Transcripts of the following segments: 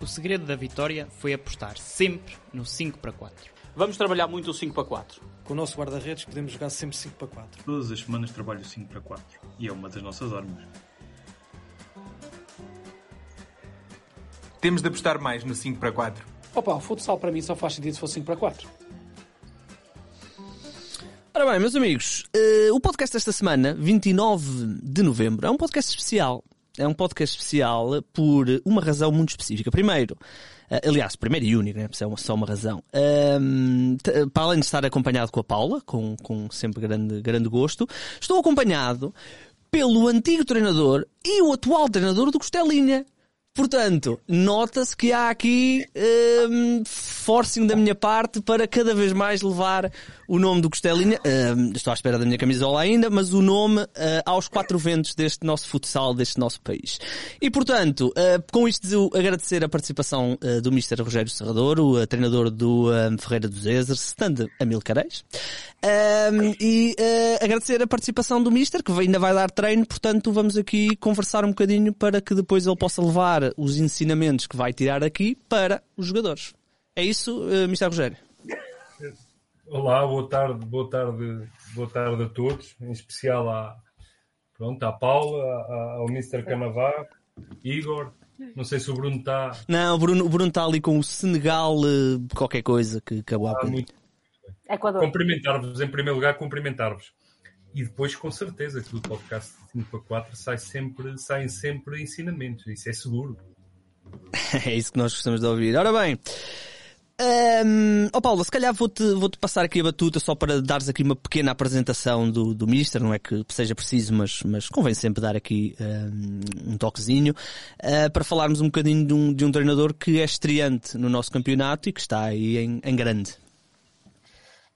O segredo da vitória foi apostar sempre no 5 para 4. Vamos trabalhar muito o 5 para 4. Com o nosso guarda-redes podemos jogar sempre 5 para 4. Todas as semanas trabalho 5 para 4 e é uma das nossas armas. Temos de apostar mais no 5 para 4. Opa, o futsal para mim só faz sentido se for 5 para 4. Ora bem, meus amigos, uh, o podcast desta semana, 29 de novembro, é um podcast especial. É um podcast especial por uma razão muito específica. Primeiro, uh, aliás, primeiro e único, né? É só uma razão. Uh, para além de estar acompanhado com a Paula, com, com sempre grande, grande gosto, estou acompanhado pelo antigo treinador e o atual treinador do Costelinha, Portanto, nota-se que há aqui um, forcing da minha parte para cada vez mais levar o nome do Costelinha, um, estou à espera da minha camisola ainda, mas o nome uh, aos quatro ventos deste nosso futsal, deste nosso país. E portanto, uh, com isto agradecer a participação uh, do Mr. Rogério Serrador, o treinador do Ferreira dos Ezers, stand a mil careis. Um, e agradecer a participação do Mister, que ainda vai dar treino, portanto vamos aqui conversar um bocadinho para que depois ele possa levar os ensinamentos que vai tirar aqui para os jogadores. É isso, uh, Mr. Rogério? Olá, boa tarde, boa tarde, boa tarde a todos, em especial à, pronto, à Paula, ao Mr. Canavá, Igor, não sei se o Bruno está. Não, o Bruno, o Bruno está ali com o Senegal, uh, qualquer coisa que acabou ah, a muito... Cumprimentar-vos, em primeiro lugar, cumprimentar-vos. E depois, com certeza, que do podcast 5 para 4 sai sempre, saem sempre ensinamentos. Isso é seguro. é isso que nós gostamos de ouvir. Ora bem. Um, oh Paulo, se calhar vou-te vou -te passar aqui a batuta só para dares aqui uma pequena apresentação do, do Mister, não é que seja preciso, mas, mas convém sempre dar aqui um, um toquezinho, uh, para falarmos um bocadinho de um, de um treinador que é estreante no nosso campeonato e que está aí em, em grande.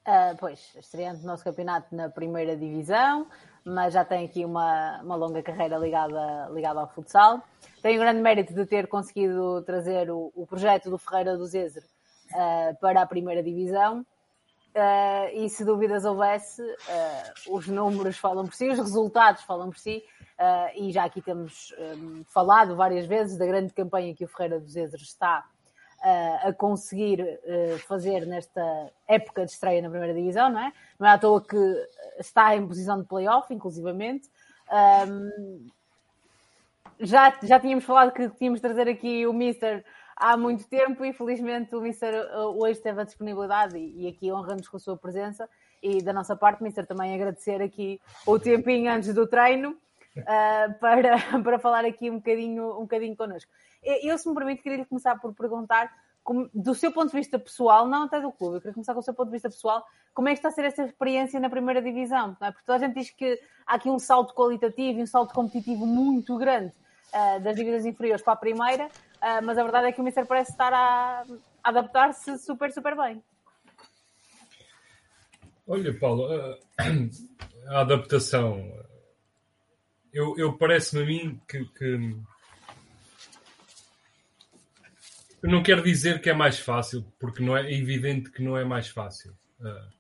Uh, pois, estreante no nosso campeonato na primeira divisão, mas já tem aqui uma, uma longa carreira ligada, ligada ao futsal. Tem o grande mérito de ter conseguido trazer o, o projeto do Ferreira do Zezer uh, para a primeira divisão. Uh, e se dúvidas houvesse, os números falam por si, os resultados falam por si, e já aqui temos um, falado várias vezes da grande campanha que o Ferreira do Zezer está uh, a conseguir uh, fazer nesta época de estreia na primeira divisão, não é? Não é à toa que está em posição de playoff, inclusivamente. Um, já, já tínhamos falado que tínhamos de trazer aqui o Mister há muito tempo e felizmente o Mister uh, hoje teve a disponibilidade e, e aqui honra-nos com a sua presença e da nossa parte, Mister, também agradecer aqui o tempinho antes do treino uh, para, para falar aqui um bocadinho, um bocadinho connosco. Eu, se me permite, queria começar por perguntar, como, do seu ponto de vista pessoal, não até do clube, eu queria começar com o seu ponto de vista pessoal, como é que está a ser essa experiência na primeira divisão? É? Porque toda a gente diz que há aqui um salto qualitativo e um salto competitivo muito grande uh, das divisões inferiores para a primeira, uh, mas a verdade é que o Mister parece estar a, a adaptar-se super, super bem. Olha, Paulo, a, a adaptação. Eu, eu parece-me a mim que, que Eu não quero dizer que é mais fácil, porque não é, é evidente que não é mais fácil. Uh,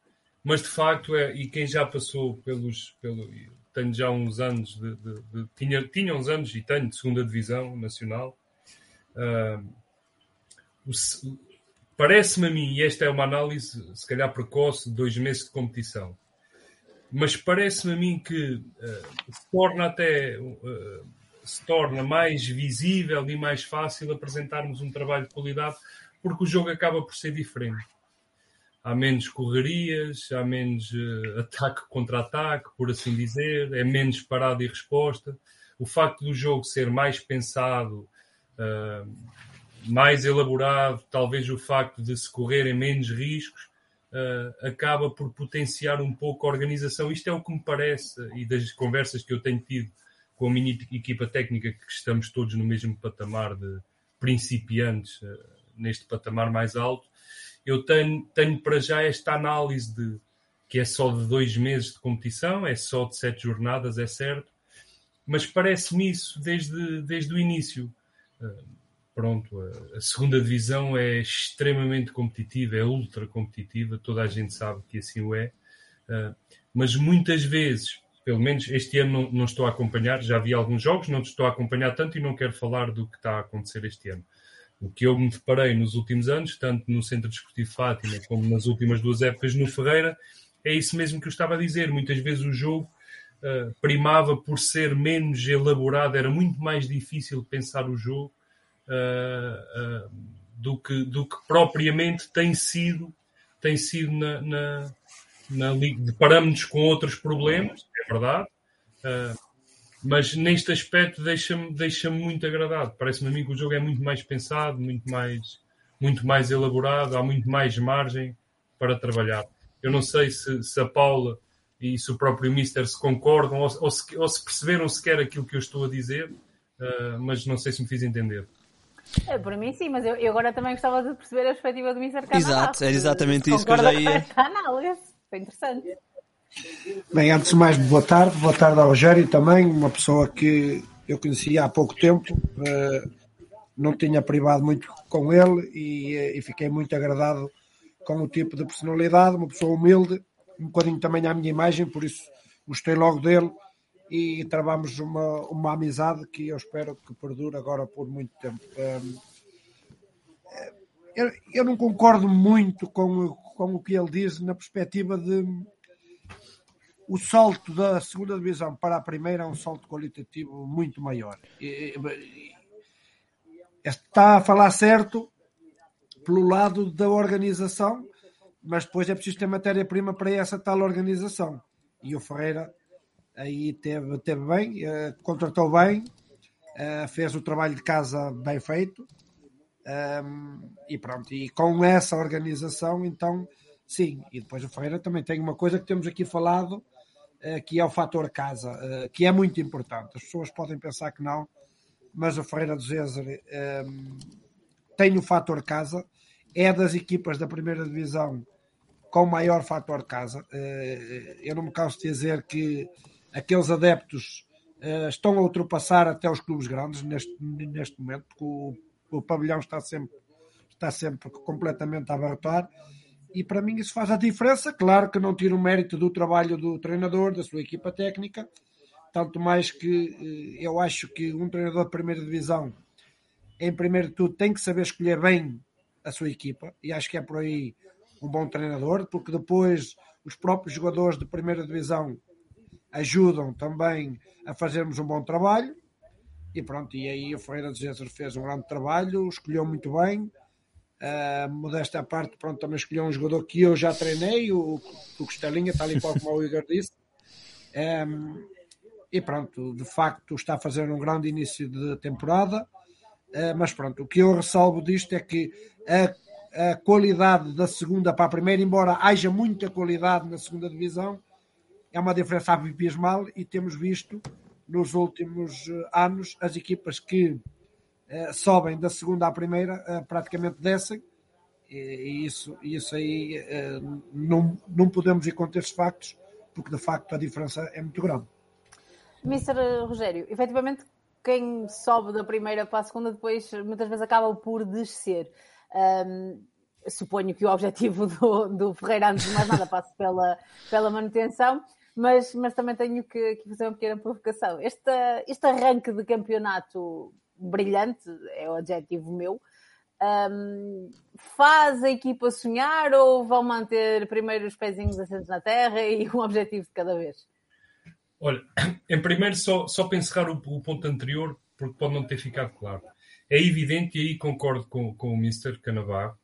mas de facto é, e quem já passou pelos. Pelo, tenho já uns anos de. de, de tinha, tinha uns anos e tenho de segunda divisão nacional. Uh, Parece-me a mim, e esta é uma análise se calhar precoce de dois meses de competição, mas parece-me a mim que uh, se torna até uh, se torna mais visível e mais fácil apresentarmos um trabalho de qualidade, porque o jogo acaba por ser diferente. Há menos correrias, há menos uh, ataque contra ataque, por assim dizer, é menos parada e resposta. O facto do jogo ser mais pensado, uh, mais elaborado, talvez o facto de se correrem menos riscos, uh, acaba por potenciar um pouco a organização. Isto é o que me parece, e das conversas que eu tenho tido com a minha equipa técnica que estamos todos no mesmo patamar de principiantes, uh, neste patamar mais alto, eu tenho, tenho para já esta análise de que é só de dois meses de competição, é só de sete jornadas, é certo, mas parece-me isso desde, desde o início. Uh, pronto, a, a, segunda divisão é extremamente competitiva, é ultra competitiva, toda a gente sabe que assim o é, uh, mas muitas vezes pelo menos este ano não, não, estou a acompanhar, já vi alguns jogos, não estou a acompanhar tanto e não quero falar do que está a acontecer este ano. O que eu me deparei nos últimos anos, tanto no Centro Desportivo Fátima como nas últimas duas épocas no Ferreira, é isso mesmo que eu estava a dizer. Muitas vezes o jogo uh, primava por ser menos elaborado, era muito mais difícil pensar o jogo uh, uh, do, que, do que propriamente tem sido, tem sido na, na, na liga. Deparamos-nos com outros problemas, é verdade mas neste aspecto deixa-me deixa muito agradado. Parece-me a mim que o jogo é muito mais pensado, muito mais, muito mais elaborado, há muito mais margem para trabalhar. Eu não sei se, se a Paula e se o próprio Mister se concordam ou, ou, se, ou se, perceberam sequer aquilo que eu estou a dizer, uh, mas não sei se me fiz entender. É, por mim sim, mas eu, eu, agora também gostava de perceber a perspectiva do Mister Canadá. Exato, é exatamente isso que eu já ia... Foi interessante. Bem, antes de mais, boa tarde. Boa tarde ao Rogério também, uma pessoa que eu conhecia há pouco tempo. Uh, não tinha privado muito com ele e, eh, e, fiquei muito agradado com o tipo de personalidade, uma pessoa humilde, um bocadinho também à minha imagem, por isso gostei logo dele e travamos uma, uma amizade que eu espero que perdure agora por muito tempo. Um, eh, eu, eu, não concordo muito com, com o que ele diz na perspectiva de o salto da segunda divisão para a primeira é um salto qualitativo muito maior. Está a falar certo pelo lado da organização, mas depois é preciso ter matéria-prima para essa tal organização. E o Ferreira aí teve, teve bem, eh, contratou bem, eh, fez o trabalho de casa bem feito. Ehm, e pronto, e com essa organização, então sim. E depois o Ferreira também tem uma coisa que temos aqui falado eh, que é o fator casa, eh, que é muito importante. As pessoas podem pensar que não, mas o Ferreira do Zezer ehm, tem o fator casa, é das equipas da primeira divisão com maior fator casa. Eh, eu não me canso de dizer que aqueles adeptos estão a ultrapassar até os clubes grandes neste, neste momento, porque o, o pavilhão está sempre, está sempre completamente a abarrotar e para mim isso faz a diferença. Claro que não tira o mérito do trabalho do treinador, da sua equipa técnica, tanto mais que eh, eu acho que um treinador de primeira divisão, em primeiro de tudo, tem que saber escolher bem a sua equipa, e acho que é por aí um bom treinador, porque depois os próprios jogadores de primeira divisão ajudam também a fazermos um bom trabalho. E pronto, e aí o Ferreira de Jesus fez um grande trabalho, escolheu muito bem, Uh, modesta à parte, pronto, também escolhi um jogador que eu já treinei, o, o Costelinha, tal e qual como o Igor disse. Um, e pronto, de facto está a fazer um grande início de temporada. Uh, mas pronto, o que eu ressalvo disto é que a, a, qualidade da segunda para a primeira, embora haja muita qualidade na segunda divisão, é uma diferença abismal e temos visto nos últimos ah, anos as equipas que eh, sobem da segunda à primeira, uh, praticamente descem, e, e, isso, isso aí não, não podemos ir contra esses factos, porque de facto a diferença é muito grande. Mr. Rogério, efetivamente quem sobe da primeira para a segunda depois muitas vezes acaba por descer. Um, suponho que o objetivo do, do Ferreira, antes de mais nada, passe pela, pela manutenção, mas, mas também tenho que, que fazer uma pequena provocação. Este, este arranque de campeonato brilhante, é o adjetivo meu. Um, faz a equipa sonhar ou vão manter primeiro os pezinhos assentos na terra e um objetivo de cada vez? Olha, em primeiro, só, só para encerrar o, o ponto anterior, porque pode não ter ficado claro. É evidente, e aí concordo com, com o Mr. Canavar,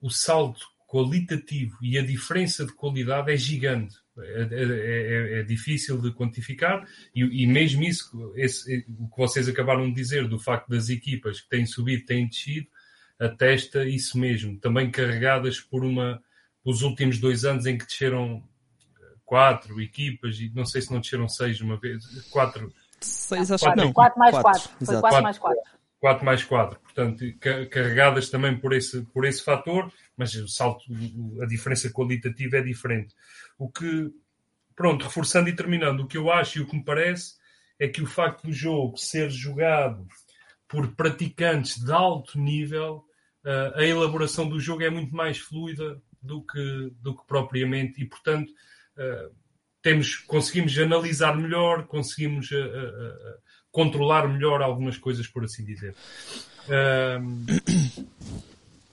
o salto qualitativo e a diferença de qualidade é gigante. É, é, é, é, difícil de quantificar e, e mesmo isso, esse, o que vocês acabaram de dizer do facto das equipas que têm subido, têm descido, atesta isso mesmo. Também carregadas por uma, os últimos dois anos em que desceram quatro equipas e não sei se não desceram seis uma vez, quatro. Seis, acho que não. Quatro mais quatro. quatro. Foi quatro mais quatro. 4 mais 4, portanto, carregadas também por esse, por esse fator, mas o salto, a diferença qualitativa é diferente. O que, pronto, reforçando e terminando, o que eu acho e o que me parece é que o facto do jogo ser jogado por praticantes de alto nível, eh, a elaboração do jogo é muito mais fluida do que, do que propriamente, e portanto, eh, temos, conseguimos analisar melhor, conseguimos uh, controlar melhor algumas coisas, por assim dizer.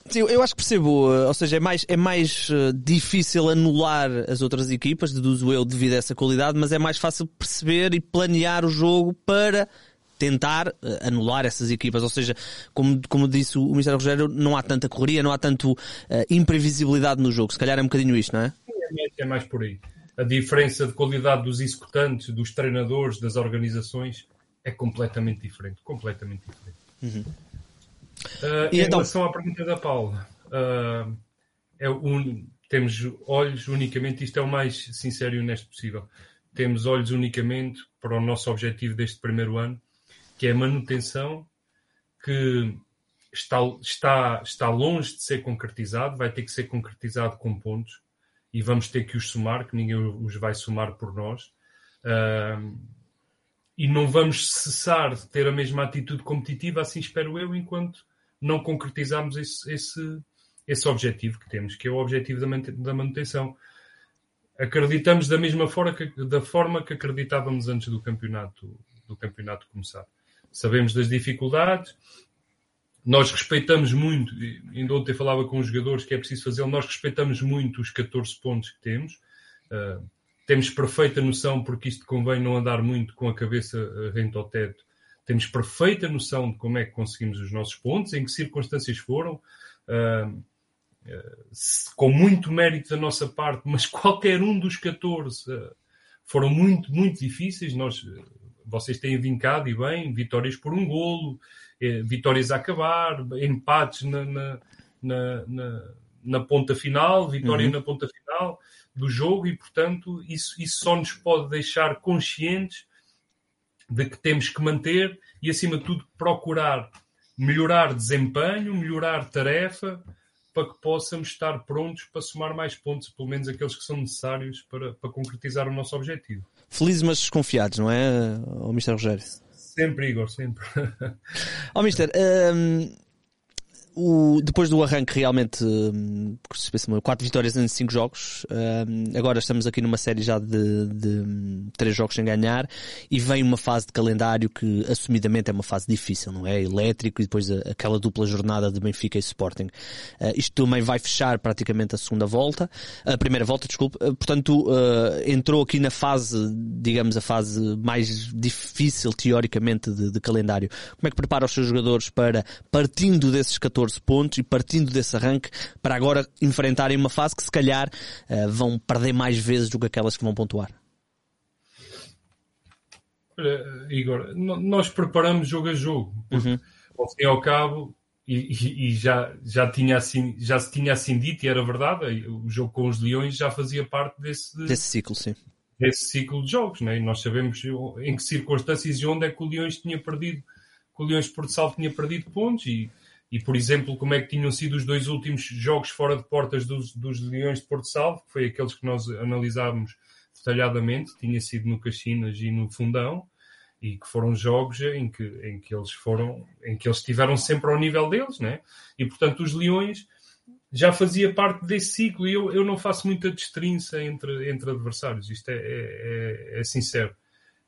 Sim, eu acho que percebo, ou seja, é mais, é mais difícil anular as outras equipas, deduzo eu, devido a essa qualidade, mas é mais fácil perceber e planear o jogo para tentar uh, anular essas equipas. Ou seja, como, como disse o Ministério Rogério, não há tanta correria, não há tanto uh, imprevisibilidade no jogo. Se calhar é um bocadinho isto, não é? É mais, é mais por aí. A diferença de qualidade dos executantes, dos treinadores, das organizações é completamente diferente. Completamente diferente. Uhum. Uh, em então... relação à pergunta da Paula, uh, é un... temos olhos unicamente, isto é o mais sincero e honesto possível. Temos olhos unicamente para o nosso objetivo deste primeiro ano, que é a manutenção, que está, está, está longe de ser concretizado, vai ter que ser concretizado com pontos e vamos ter que os somar, que ninguém os vai somar por nós. Uh, e não vamos cessar de ter a mesma atitude competitiva, assim espero eu, enquanto não concretizarmos esse, esse, esse objetivo que temos, que é o objetivo da manutenção. Acreditamos da mesma forma que, da forma que acreditávamos antes do campeonato, do campeonato começar sabemos das dificuldades, nós respeitamos muito, ainda ontem falava com os jogadores que é preciso fazer, nós respeitamos muito os 14 pontos que temos, uh, temos perfeita noção, porque isto convém não andar muito com a cabeça ah, rente ao teto, temos perfeita noção de como é que conseguimos os nossos pontos, em que circunstâncias foram, uh, uh, com muito mérito da nossa parte, mas qualquer um dos 14 foram muito, muito difíceis, nós vocês têm vincado e bem, vitórias por um golo, eh, vitórias a acabar, empates na, na, na, na ponta final, vitória uhum. na ponta final do jogo e, portanto, isso, isso só nos pode deixar conscientes de que temos que manter e, acima de tudo, procurar melhorar desempenho, melhorar tarefa, para que possamos estar prontos para somar mais pontos, pelo menos aqueles que são necessários para, para concretizar o nosso objetivo. Felizes mas desconfiados, não é, o Mr. Rogério? Sempre, Igor, sempre. Ó, oh, Mister, um, o, depois do arranque realmente hum, quatro vitórias em cinco jogos hum, agora estamos aqui numa série já de, de três jogos sem ganhar e vem uma fase de calendário que assumidamente é uma fase difícil não é? Elétrico e depois aquela dupla jornada de Benfica e Sporting. Uh, isto também vai fechar praticamente a segunda volta a primeira volta desculpe. Uh, portanto uh, entrou aqui na fase digamos a fase mais difícil teoricamente de, de calendário. Como é que prepara os seus jogadores para partindo desses 14 14 pontos e partindo desse arranque para agora enfrentarem uma fase que se calhar uh, vão perder mais vezes do que aquelas que vão pontuar? Olha, Igor, nós preparamos jogo a jogo. Uhum. Ao fim e ao cabo, e, e, já, já, tinha assim, já se tinha assim dito, e era verdade, o jogo com os Leões já fazia parte desse, desse ciclo, sim. Desse ciclo de jogos, né? e nós sabemos em que circunstâncias e onde é que o Leões tinha perdido, que o Leões Porto Salvo tinha perdido pontos, e, e, por exemplo, como é que tinham sido os dois últimos jogos fora de portas dos, dos Leões de Porto Salvo, que foi aqueles que nós analisámos detalhadamente, tinha sido no Caxinas e no Fundão, e que foram jogos em que, em que eles foram, em que eles estiveram sempre ao nível deles, né? E portanto os Leões já fazia parte desse ciclo e eu, eu não faço muita destrinça entre, entre adversários, isto é, é, é, é sincero.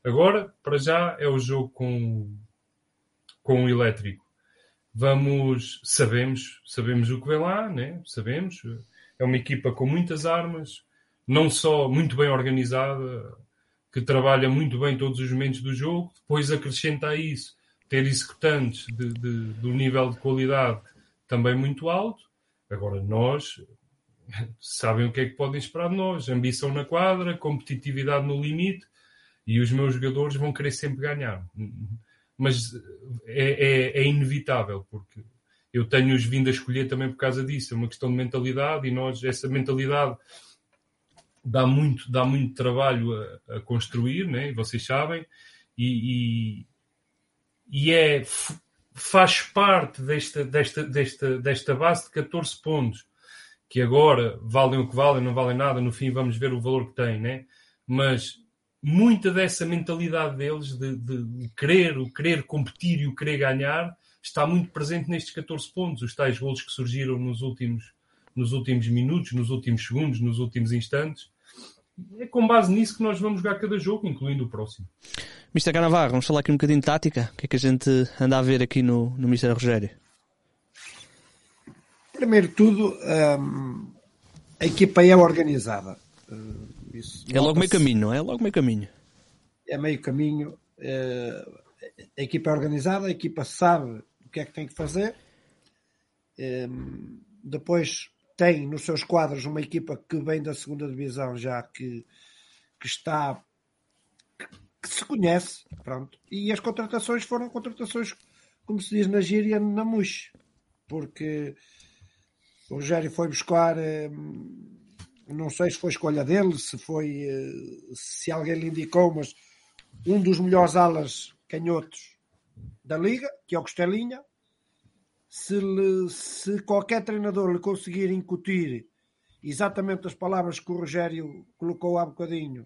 Agora, para já, é o jogo com, com o elétrico vamos, sabemos, sabemos o que vem lá, né? sabemos. É uma equipa com muitas armas, não só muito bem organizada, que trabalha muito bem todos os momentos do jogo, depois acrescenta a isso ter executantes de, de, um nível de qualidade também muito alto. Agora, nós sabem o que é que podem esperar de nós: ambição na quadra, competitividade no limite, e os meus jogadores vão querer sempre ganhar mas é, é, é inevitável, porque eu tenho-os vindo a escolher também por causa disso. É uma questão de mentalidade e nós, essa mentalidade dá muito, dá muito trabalho a, a construir, né? vocês sabem, e, e, e, é, faz parte desta, desta, desta, desta base de 14 pontos, que agora valem o que valem, não valem nada, no fim vamos ver o valor que têm, né? mas muita dessa mentalidade deles de, de, de, querer, o querer competir e o querer ganhar está muito presente nestes 14 pontos, os tais golos que surgiram nos últimos, nos últimos minutos, nos últimos segundos, nos últimos instantes. é com base nisso que nós vamos jogar cada jogo, incluindo o próximo. Mr. Canavarro, vamos falar aqui um bocadinho de tática. O que é que a gente anda a ver aqui no, no Mr. Rogério? Primeiro de tudo, hum, a equipa é organizada. Isso É logo meio caminho, não é? É logo meio caminho. é meio caminho. eh, a equipa é organizada, a equipa sabe o que é que tem que fazer. Eh, depois tem nos seus quadros uma equipa que vem da segunda divisão já que, que está que, se conhece, pronto. E as contratações foram contratações, como se diz na gíria, na muxe, porque o Rogério foi buscar eh, não sei se foi escolha dele, se foi eh, se alguém lhe indicou, mas um dos melhores alas canhotos da liga, que é o Costelinha. Se, lhe- se qualquer treinador lhe conseguir incutir exatamente as palavras que o Rogério colocou há bocadinho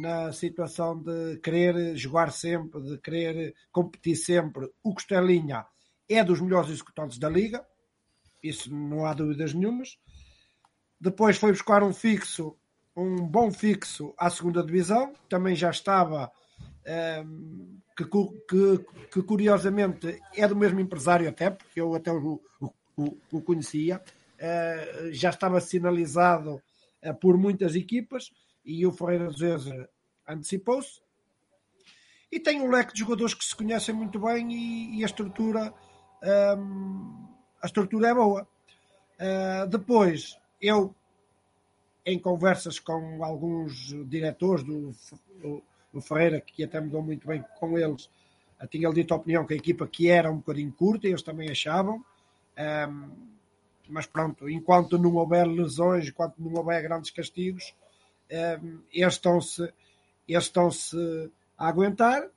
na situação de querer jogar sempre, de querer competir sempre, o Costelinha é dos melhores executantes da liga, isso não há dúvidas nenhumas. Depois foi buscar um fixo, um bom fixo à segunda divisão, também já estava, ehm, que, que- que curiosamente é do mesmo empresário até, porque eu até o, o- o- conhecia, eh, já estava sinalizado eh, por muitas equipas e o Ferreira Zezer antecipou-se. E tem um leque de jogadores que se conhecem muito bem e, e a estrutura ehm, a estrutura é boa. Uh, depois, eu, em conversas com alguns diretores do, do, do Ferreira, que até me dou muito bem com eles, uh, tinha-lhe dito a opinião que a equipa que era um bocadinho curta, eles também achavam. Um, mas pronto, enquanto não houver lesões, enquanto não houver grandes castigos, um, estão-se eles estão-se a aguentar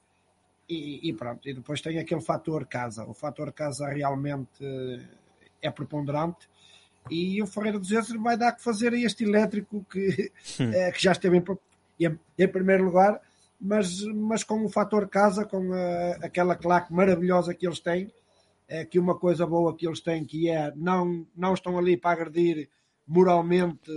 e, e pronto. E depois tem aquele fator casa. O fator casa realmente eh, é preponderante e o Ferreira dos Vezes vai dar que fazer a este elétrico que, eh, que já esteve em, em, em primeiro lugar, mas, mas com o fator casa, com a, aquela claque maravilhosa que eles têm, é que uma coisa boa que eles têm que é não, não estão ali para agredir moralmente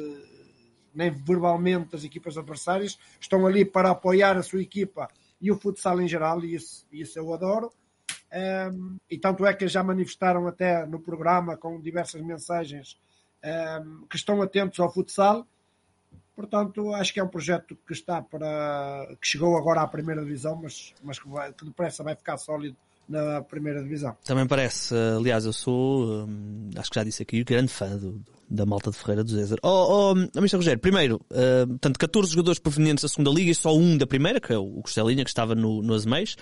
nem verbalmente as equipas adversárias, estão ali para apoiar a sua equipa e o futsal em geral, e isso, isso eu adoro. Um, e tanto é que já manifestaram até no programa com diversas mensagens um, que estão atentos ao futsal. Portanto, acho que é um projeto que está para que chegou agora à primeira divisão, mas, mas que, vai, que depressa vai ficar sólido na primeira divisão. Também parece, aliás, eu sou, hum, acho que já disse aqui, grande fã do, da malta de Ferreira do Zézer. Oh, oh, Mr. Rogério, primeiro, uh, portanto, 14 jogadores provenientes da segunda liga e só um da primeira, que é o Costelinha, que estava no, no Azeméis.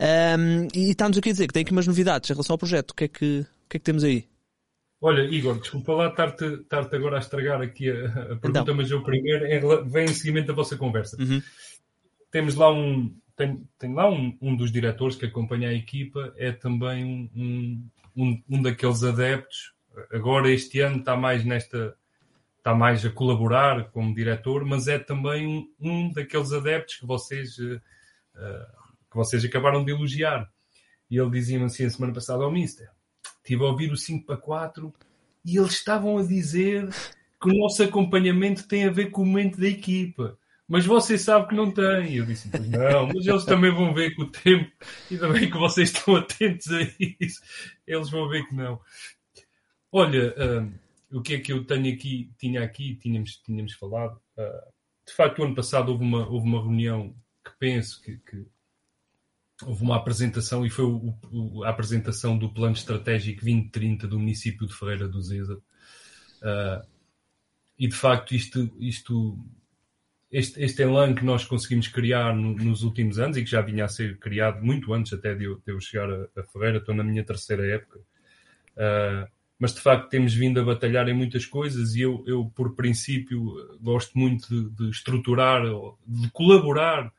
Um, e está-nos aqui a dizer que tem aqui umas novidades em relação ao projeto. O que é que, o que, é que temos aí? Olha, Igor, desculpa lá estar-te estar agora a estragar aqui a, a pergunta, Então. mas eu primeiro em- vem em seguimento da vossa conversa. Uhum. Temos lá um, tem, tem lá um, um dos diretores que acompanha a equipa, é também um, um, um, daqueles adeptos. Agora este ano está mais nesta, está mais a colaborar como diretor, mas é também um, um daqueles adeptos que vocês, eh, que vocês acabaram de elogiar. E ele dizia-me assim a semana passada ao Mister, estive a ouvir o 5 para 4 e eles estavam a dizer que o nosso acompanhamento tem a ver com o momento da equipa. Mas você sabe que não tem. E eu disse, pois não, mas eles também vão ver com o tempo. Ainda bem que vocês estão atentos a isso. Eles vão ver que não. Olha, hum, o que é que eu tenho aqui, tinha aqui, tínhamos, tínhamos falado. ah, de facto, o ano passado houve uma, houve uma reunião que penso que, que houve uma apresentação e foi o- o- a apresentação do Plano Estratégico 2030 do município de Ferreira do Zeza. Ah, e de facto, isto, isto este, este elan que nós conseguimos criar no- nos últimos anos e que já vinha a ser criado muito antes até de eu, de eu chegar a, a Ferreira, estou na minha terceira época. Ah, mas de facto temos vindo a batalhar em muitas coisas e eu, eu por princípio, gosto muito de, de estruturar, de colaborar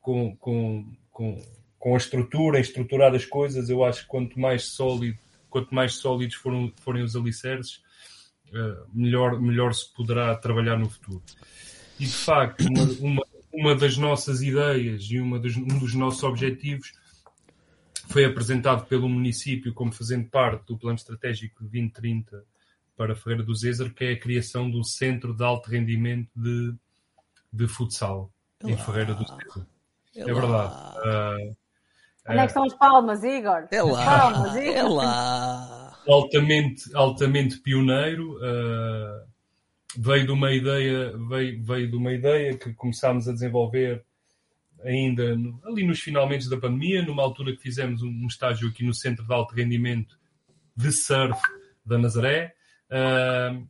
com, com, com, com a estrutura, estruturar as coisas. Eu acho que quanto mais sólido, quanto mais sólidos foram, forem os alicerces, ah, melhor, melhor se poderá trabalhar no futuro. E de facto, uma, uma, uma das nossas ideias e uma dos, um dos nossos objetivos foi apresentado pelo município como fazendo parte do Plano Estratégico 2030 para Ferreira do Zezer, que é a criação do Centro de Alto Rendimento de de futsal em Ferreira do César. É, É verdade. Ah, Onde é que estão as palmas, Igor? É lá. palmas, É Igor. lá. altamente, altamente pioneiro. ah, veio de uma ideia, veio, veio de uma ideia que começámos a desenvolver ainda no- ali nos finalmente da pandemia, numa altura que fizemos um, um estágio aqui no Centro de Alto Rendimento de Surf da Nazaré. ah,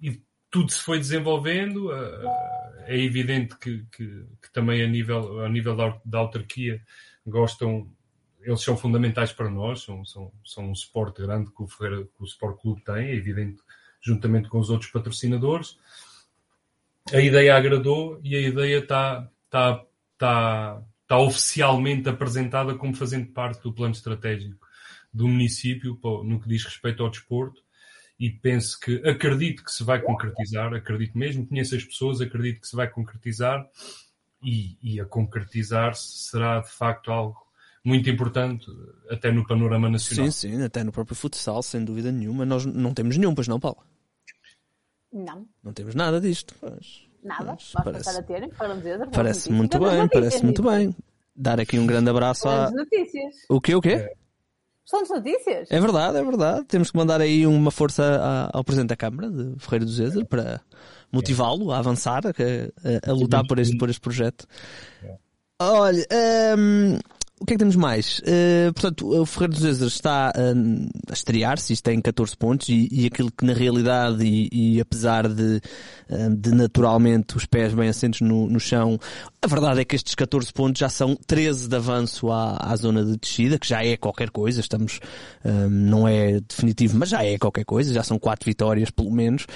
e tudo se foi desenvolvendo. ah, é evidente que, que- que também a nível, a nível da, da autarquia gostam, eles são fundamentais para nós, são, são, são um suporte grande que o, Ferreira, que o Sport Clube tem, é evidente, juntamente com os outros patrocinadores. A ideia agradou e a ideia está está está está oficialmente apresentada como fazendo parte do plano estratégico do município no que diz respeito ao desporto e penso que acredito que se vai concretizar, acredito mesmo, conheço as pessoas, acredito que se vai concretizar e, e a concretizar-se será de facto algo muito importante até no panorama nacional. Sim, sim, até no próprio futsal, sem dúvida nenhuma. Nós não temos nenhum, pois não, Paulo? Não, Não temos nada disto. Pois. nada. Mas Vamos parece- passar a ter. Foram dizer, Parece muito bem, notícias, parece muito bem. Dar aqui um grande abraço à. Grandes notícias. O quê, o quê? Excelentes notícias. É verdade, é verdade. Temos que mandar aí uma força ao Presidente da Câmara, de Ferreira do Zezer, para motivá-lo a avançar, a, a- a lutar por este, por este projeto. Olha, hum, o que é que temos mais? Uh, portanto, o Ferreira do Zezer está hum, a estrear-se, isto tem 14 pontos, e, e aquilo que na realidade, e, e apesar de, hum, de naturalmente os pés bem assentos no, no chão, a verdade é que estes 14 pontos já são 13 de avanço à, à zona de descida, que já é qualquer coisa, estamos, não é definitivo, mas já é qualquer coisa, já são 4 vitórias pelo menos,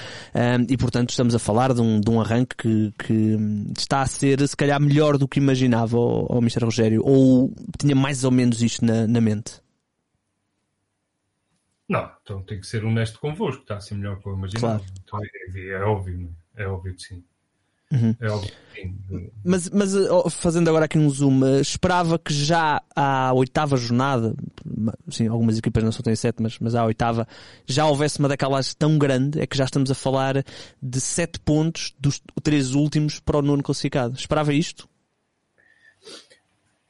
e portanto estamos a falar de um, de um arranque que, que está a ser se calhar melhor do que imaginava o, o Mr. Rogério, ou tinha mais ou menos isto na, na mente. Não, então tem que ser honesto convosco, está a ser melhor que eu imaginava. Então é, é óbvio, não é? É óbvio que sim. Uhum. É óbvio que sim. Mas, mas fazendo agora aqui um zoom, eh, esperava que já à oitava jornada, sim, algumas equipas não só têm sete, mas, mas à oitava, já houvesse uma daquelas tão grande, é que já estamos a falar de sete pontos dos três últimos para o nono classificado. Esperava isto?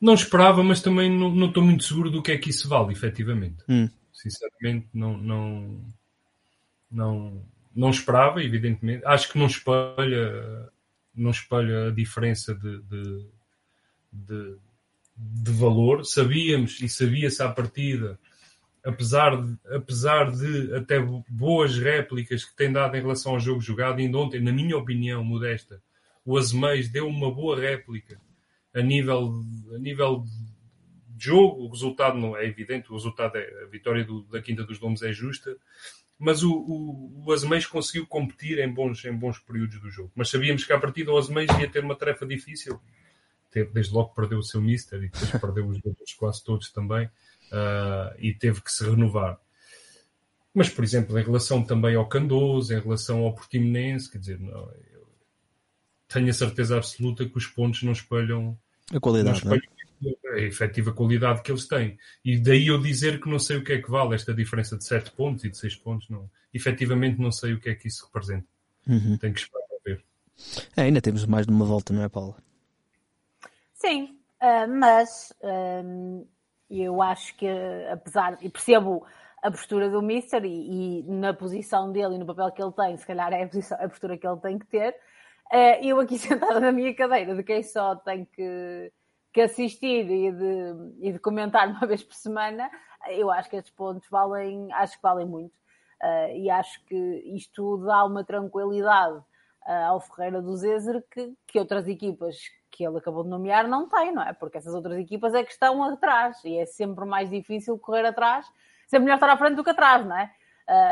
Não esperava, mas também não, não estou muito seguro do que é que isso vale, efetivamente. Hum. Sinceramente, não, não, não, não esperava, evidentemente. Acho que não espelha, não espelha a diferença de, de, de, de valor. Sabíamos e sabia-se à partida, apesar de, apesar de até boas réplicas que tem dado em relação ao jogo jogado, ainda ontem, na minha opinião modesta, o Azeméis deu uma boa réplica a nível, a nível de jogo. O resultado não é evidente, o resultado é a vitória do, da Quinta dos Domos é justa, mas o, o, o Azeméis conseguiu competir em bons, em bons períodos do jogo. Mas sabíamos que a partida o Azeméis ia ter uma tarefa difícil. Desde logo perdeu o seu mister e depois perdeu os outros quase todos também uh, e teve que se renovar. Mas, por exemplo, em relação também ao Candoso, em relação ao Portimonense, quer dizer, não, tenho a certeza absoluta que os pontos não espelham a qualidade, não espelham a efetiva qualidade que eles têm. E daí eu dizer que não sei o que é que vale esta diferença de 7 pontos e de 6 pontos. Não. Efetivamente não sei o que é que isso representa. Uhum. Tenho que esperar para ver. É, ainda temos mais de uma volta, não é, Paula? Sim, uh, mas uh, eu acho que, apesar, e percebo a postura do Mister e, e, na posição dele e no papel que ele tem, se calhar é a, posição, a postura que ele tem que ter. Uh, eu aqui sentada na minha cadeira, de quem só tem que, que assistir e de, e de, comentar uma vez por semana, eu acho que estes pontos valem, acho que valem muito. Uh, e acho que isto dá uma tranquilidade uh, ao Ferreira do Zezer que, que outras equipas que ele acabou de nomear não têm, não é? Porque essas outras equipas é que estão atrás e é sempre mais difícil correr atrás, sempre melhor estar à frente do que atrás, não é?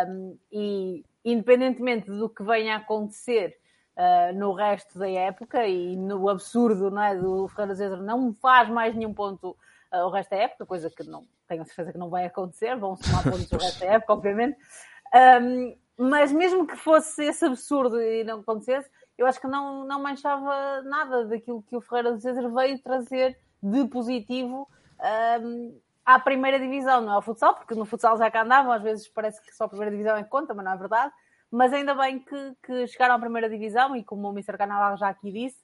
Um, e independentemente do que venha a acontecer uh, no resto da época e no absurdo, não é? Do Ferreira Zezer não faz mais nenhum ponto uh, o resto da época, coisa que não tenho certeza que não vai acontecer, vão somar pontos o resto da época, obviamente. Um, mas mesmo que fosse esse absurdo e não acontecesse, eu acho que não, não manchava nada daquilo que o Ferreira de César veio trazer de positivo um, à primeira divisão, não é ao futsal, porque no futsal já cá andavam, às vezes parece que só a primeira divisão é que conta, mas não é verdade. Mas ainda bem que, que chegaram à primeira divisão e como o Mr. Canavarro já aqui disse,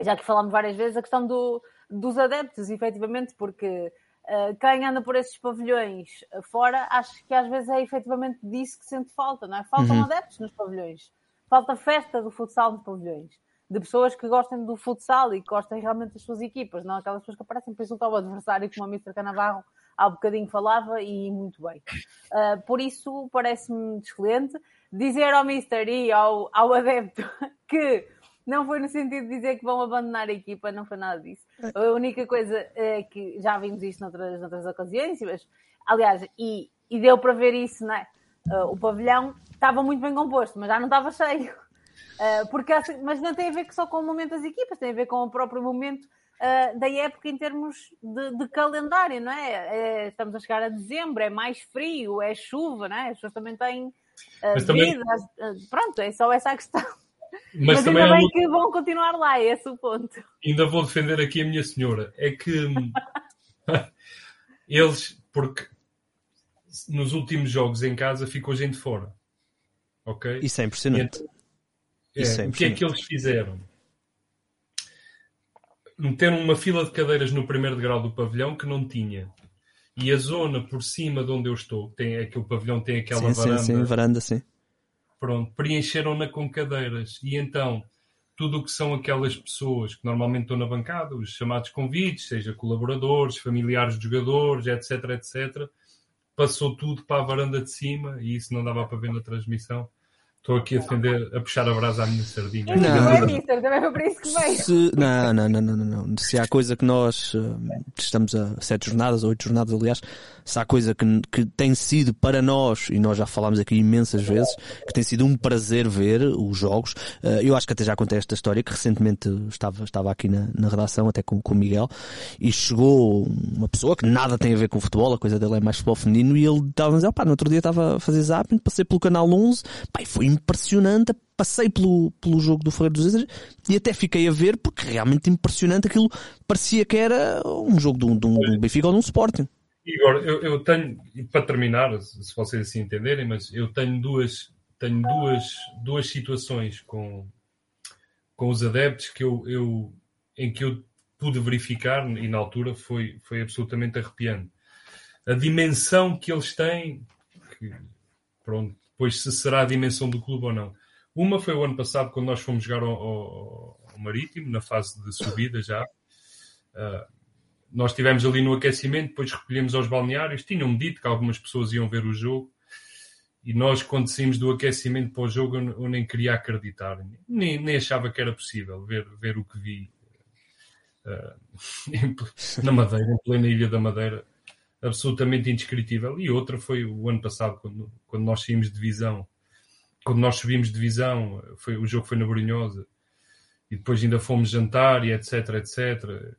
já que falamos várias vezes, a questão do, dos adeptos, efetivamente, porque uh, quem anda por esses pavilhões fora, acho que às vezes é efetivamente disso que sente falta, não é? Faltam Uhum. adeptos nos pavilhões, falta festa do futsal nos pavilhões, de pessoas que gostem do futsal e que gostem realmente das suas equipas, não aquelas pessoas que aparecem para insultar o adversário, como a Mr. Canavarro há bocadinho falava, e muito bem. Uh, por isso, parece-me excelente. Dizer ao Mister e ao, ao adepto que não foi no sentido de dizer que vão abandonar a equipa, não foi nada disso. A única coisa é que já vimos isto noutras, noutras ocasiões, mas, aliás, e, e deu para ver isso, não é? Uh, o pavilhão estava muito bem composto, mas já não estava cheio. Uh, porque, assim- mas não tem a ver só com o momento das equipas, tem a ver com o próprio momento uh, da época em termos de, de calendário, não é? É, Estamos a chegar a dezembro, é mais frio, é chuva, não é? As pessoas também têm Mas também- vida, uh, pronto, é só essa a questão. Mas, Mas, também ainda há bem uma- que vão continuar lá, é esse o ponto. ainda vou defender aqui a minha senhora. É que hum, eles, porque nos últimos jogos em casa ficou gente fora. Ok? Isso é impressionante. É, Isso é o que é que eles fizeram? Meteram uma fila de cadeiras no primeiro degrau do pavilhão que não tinha. E a zona por cima de onde eu estou, tem aquele pavilhão tem aquela Sim, sim, varanda, sim, varanda, sim. pronto, preencheram-na com cadeiras. E então, tudo o que são aquelas pessoas que normalmente estão na bancada, os chamados convites, seja colaboradores, familiares de jogadores, etc, etc, passou tudo para a varanda de cima e isso não dava para ver na transmissão. Estou aqui a defender, a puxar a brasa à minha sardinha. Não, Não, é não. mister, também foi por isso que veio. Se, não, não, não, não, não, não. Se há coisa que nós eh, estamos a sete jornadas, oito jornadas, aliás, se há coisa que, que tem sido para nós, e nós já falámos aqui imensas vezes, que tem sido um prazer ver os jogos. eh, eu acho que até já contei esta história, que recentemente estava, estava aqui na, na redação, até com, com o Miguel, e chegou uma pessoa que nada tem a ver com futebol, a coisa dele é mais futebol feminino, e ele estava a dizer, pá, no outro dia estava a fazer zapping, passei pelo canal 11, pá, e foi impressionante, passei pelo, pelo jogo do Ferreiro dos Ezeiros e até fiquei a ver porque realmente impressionante aquilo parecia que era um jogo de um, de um- de um Benfica ou de um Sporting. Igor, eu, eu tenho, e para terminar, se se vocês assim entenderem, mas eu tenho duas, tenho duas, duas situações com, com os adeptos que eu, eu, em que eu pude verificar e na altura foi, foi absolutamente arrepiante. A dimensão que eles têm, que, pronto, depois se será a dimensão do clube ou não. Uma foi o ano passado, quando nós fomos jogar ao, ao- ao Marítimo, na fase de subida já. Ah, nós estivemos ali no aquecimento, depois recolhemos aos balneários. Tinham-me dito que algumas pessoas iam ver o jogo. E nós, quando saímos do aquecimento para o jogo, eu, nem queria acreditar. Nem, nem achava que era possível ver, ver o que vi ple- na Madeira, em plena Ilha da Madeira. Absolutamente indescritível. E outra foi o ano passado, quando, quando nós saímos de divisão. Quando nós subimos de divisão, foi, o jogo foi na Borinhosa. E depois ainda fomos jantar e etc, etc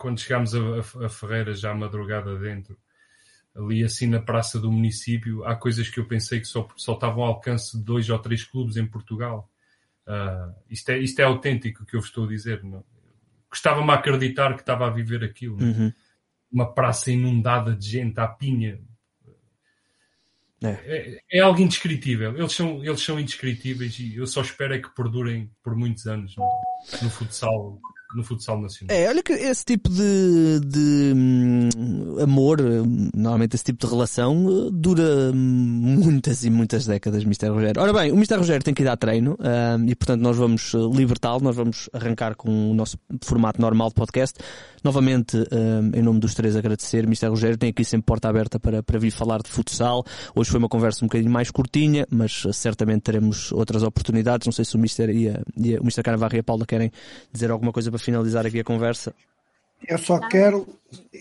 quando chegámos a, a, a Ferreira, já à madrugada dentro, ali assim na praça do município, há coisas que eu pensei que só, só estavam ao alcance de dois ou três clubes em Portugal. Ah, isto, é, isto é autêntico o que eu vos estou a dizer. Não? Gostava-me a acreditar que estava a viver aquilo. é? Uhum. Uma praça inundada de gente à pinha. É. É, é algo indescritível. Eles são, eles são indescritíveis e eu só espero é que perdurem por muitos anos no, no futsal, no futsal nacional. É, olha que esse tipo de, de hum, amor, normalmente esse tipo de relação, eh, dura muitas e muitas décadas, Mr. Rogério. Ora bem, o Mr. Rogério tem que ir dar treino hum, e, portanto, nós vamos eh, libertá-lo, nós vamos arrancar com o nosso formato normal de podcast. Novamente, hum, em nome dos três, agradecer. Mr. Rogério tem aqui sempre porta aberta para, para vir falar de futsal. Hoje foi uma conversa um bocadinho mais curtinha, mas eh, certamente teremos outras oportunidades. Não sei se o Mr. e, e o Mr. Carnavarro e a Paula querem dizer alguma coisa para finalizar aqui a conversa. Eu só quero,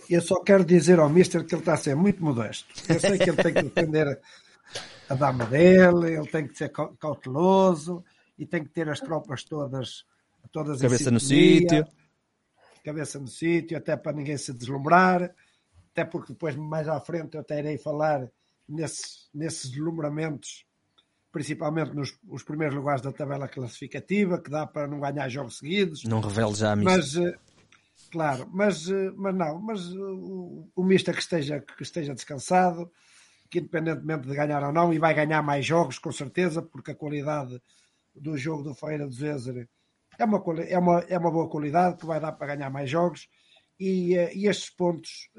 eu só quero dizer ao Mister que ele está a ser muito modesto. Eu sei que ele tem que defender a dama dele, ele tem que ser cau- cauteloso e tem que ter as tropas todas, todas Cabeça no sítio. Cabeça no sítio, até para ninguém se deslumbrar, até porque depois mais à frente eu até irei falar nesses, nesses deslumbramentos, principalmente nos os primeiros lugares da tabela classificativa, que dá para não ganhar jogos seguidos. Não revele já a. Mas, eh, claro, mas, eh, mas não, mas eh, o, o Mister que esteja, que esteja descansado, que independentemente de ganhar ou não, e vai ganhar mais jogos com certeza, porque a qualidade do jogo do Ferreira do Zezer é uma, é, uma, é uma boa qualidade que vai dar para ganhar mais jogos e, e estes pontos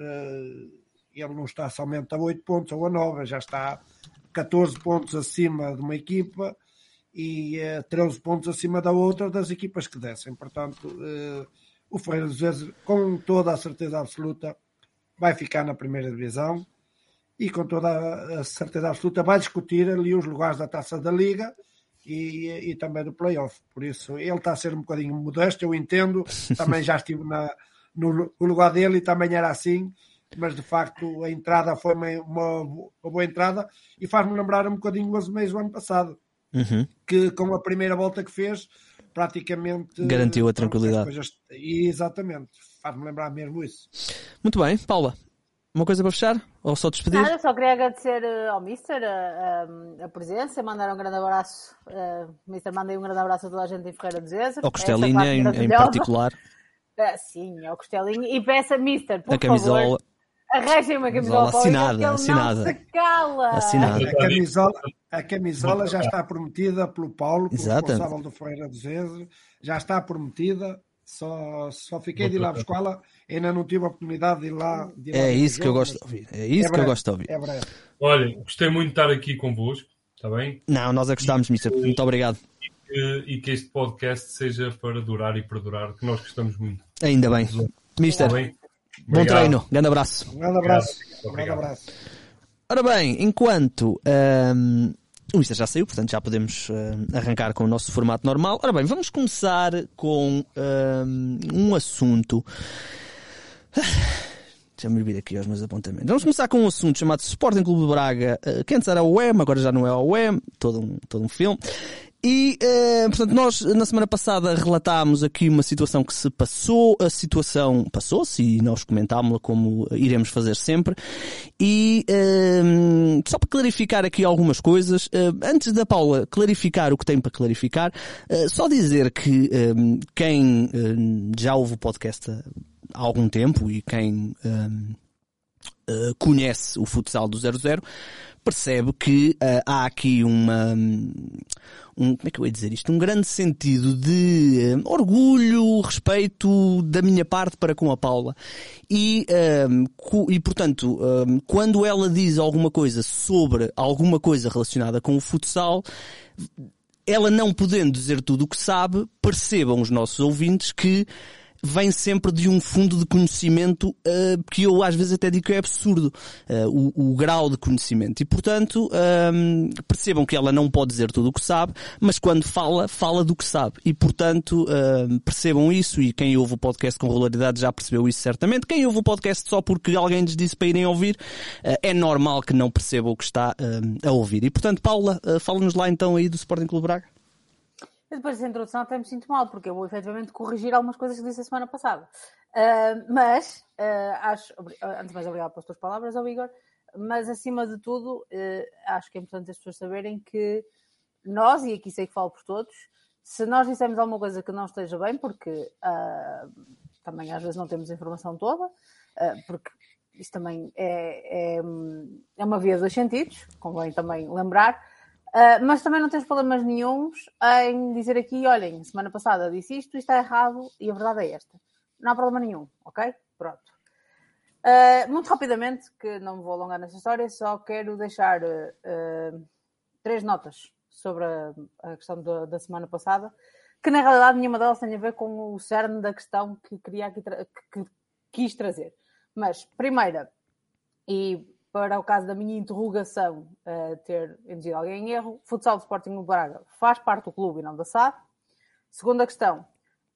ele não está somente a 8 pontos ou a 9, já está 14 pontos acima de uma equipa e uh, eh, 13 pontos acima da outra das equipas que descem. Portanto, uh, o Ferreira dos Vezes, com toda a certeza absoluta, vai ficar na primeira divisão e com toda a certeza absoluta vai discutir ali os lugares da taça da Liga e, e também do playoff. Por isso, ele está a ser um bocadinho modesto, eu entendo. Também já estive na, no, lugar dele e também era assim mas de facto a entrada foi uma, uma, uma boa entrada e faz-me lembrar um bocadinho o Azemeiros do ano passado, uhum. que com a primeira volta que fez, praticamente garantiu a tranquilidade. Coisas, exatamente, faz-me lembrar mesmo isso. Muito bem, Paula. Uma coisa para fechar? Ou só despedir? Nada, só queria agradecer eh, ao Mister a, a, a presença, mandar um grande abraço. Uh, Mister, mandei um grande abraço a toda a gente em Ferreira de Zezer. Ao Costelinha em, em, particular. Uh, sim, ao Costelinha. E peça, Mister, por a camisola. favor, Arranjem uma camisola assinada, assinada. Não se cala. Assinada. A camisola, a camisola já está prometida pelo Paulo, pelo Exatamente. responsável do Ferreira do Zezer. Já está prometida. Só, só fiquei de ir lá buscá-la. Ainda não tive a oportunidade de ir lá. De ir lá é isso que eu gosto de ouvir. É isso é que eu gosto de ouvir. É breve. Olha, gostei muito de estar aqui convosco. Está bem? Não, nós é que gostámos, Mister. Muito obrigado. E que, e que este podcast seja para durar e perdurar, que nós gostamos muito. Ainda bem. Mister. Bem? Bom treino, grande abraço. Um grande abraço. Um grande abraço. Ora bem, enquanto um, o Insta já saiu, portanto já podemos uh, arrancar com o nosso formato normal. Ora bem, vamos começar com um, um assunto. Deixa-me vir aqui aos meus apontamentos. Vamos começar com um assunto chamado Sporting Clube de Braga, uh, que antes era o UEM, agora já não é o UEM, todo um, todo um filme. E, eh, portanto, nós na semana passada relatámos aqui uma situação que se passou, a situação passou-se e nós comentámos-la como iremos fazer sempre. E, eh, só para clarificar aqui algumas coisas, eh, antes da Paula clarificar o que tem para clarificar, eh, só dizer que eh, quem eh, já ouve o podcast há algum tempo e quem conhece o futsal do 00, percebe que uh, há aqui uma, um, como é que eu ia dizer isto? Um grande sentido de uh, orgulho, respeito da minha parte para com a Paula. E, uh, e portanto, quando ela diz alguma coisa sobre alguma coisa relacionada com o futsal, ela não podendo dizer tudo o que sabe, percebam os nossos ouvintes que vem sempre de um fundo de conhecimento uh, que eu às vezes até digo que é absurdo, uh, o, o, grau de conhecimento. E portanto, um, percebam que ela não pode dizer tudo o que sabe, mas quando fala, fala do que sabe. E portanto, uh, percebam isso e quem ouve o podcast com regularidade já percebeu isso certamente. Quem ouve o podcast só porque alguém lhes disse para irem ouvir, é normal que não perceba o que está a ouvir. E portanto, Paula, fala-nos lá então aí do Sporting Clube Braga. Eu depois dessa introdução até me sinto mal, porque eu vou efetivamente corrigir algumas coisas que disse a semana passada. Uh, mas, uh, acho, antes de mais obrigado pelas tuas palavras, ao Igor, mas acima de tudo, uh, acho que é importante as pessoas saberem que nós, e aqui sei que falo por todos, se nós dissermos alguma coisa que não esteja bem, porque também às vezes não temos a informação toda, porque isso também é, é, é uma via dos sentidos, convém também lembrar, Uh, mas também não temos problemas nenhums em dizer aqui, olhem, semana passada disse isto, isto está errado e a verdade é esta. Não há problema nenhum, ok? Pronto. Uh, muito rapidamente, que não me vou alongar nessa história, só quero deixar uh, três notas sobre a, a questão da, da, semana passada, que na realidade nenhuma delas tem a ver com o cerne da questão que queria aqui que, que quis trazer. Mas, primeira, e para o caso da minha interrogação uh, ter induzido alguém em erro, futsal do Sporting do Braga faz parte do clube e não da SAD. Segunda questão,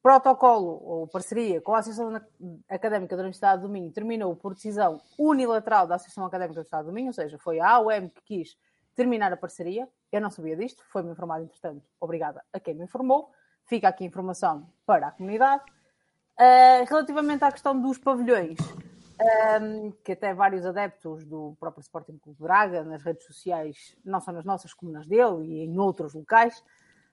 protocolo ou parceria com a Associação Académica da Universidade do Minho terminou por decisão unilateral da Associação Académica da Universidade do Minho, ou seja, foi a AOM que quis terminar a parceria. Eu não sabia disto, foi-me informado, entretanto, obrigada a quem me informou. Fica aqui a informação para a comunidade. Uh, relativamente à questão dos pavilhões, um, que até vários adeptos do próprio Sporting Clube Braga, nas redes sociais, não só nas nossas como nas dele e em outros locais,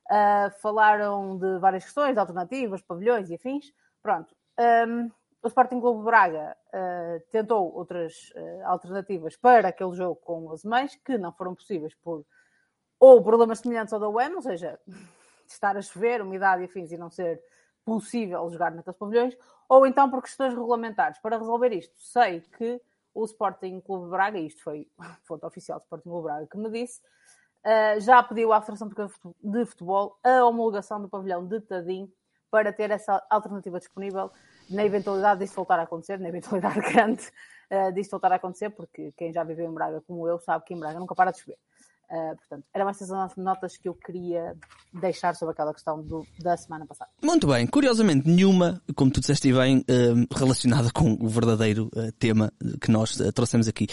uh, falaram de várias questões, alternativas, pavilhões e afins. Pronto. Um, o Sporting Clube Braga uh, tentou outras uh, alternativas para aquele jogo com os mães que não foram possíveis por ou problemas semelhantes ao da UEM, ou seja, estar a chover, umidade e afins e não ser possível jogar naqueles pavilhões, ou então por questões regulamentares. Para resolver isto, sei que o Sporting Clube Braga, isto foi fonte oficial do Sporting Clube Braga que me disse, uh, já pediu à Federação de Futebol a homologação do pavilhão de Tadim para ter essa alternativa disponível na eventualidade disso voltar a acontecer, na eventualidade grande uh, disto voltar a acontecer, porque quem já viveu em Braga como eu sabe que em Braga nunca para de chover. Uh, portanto, eram estas as notas que eu queria deixar sobre aquela questão do, da semana passada. Muito bem, curiosamente, nenhuma, como tu disseste bem, uh, relacionada com o verdadeiro uh, tema que nós trouxemos aqui.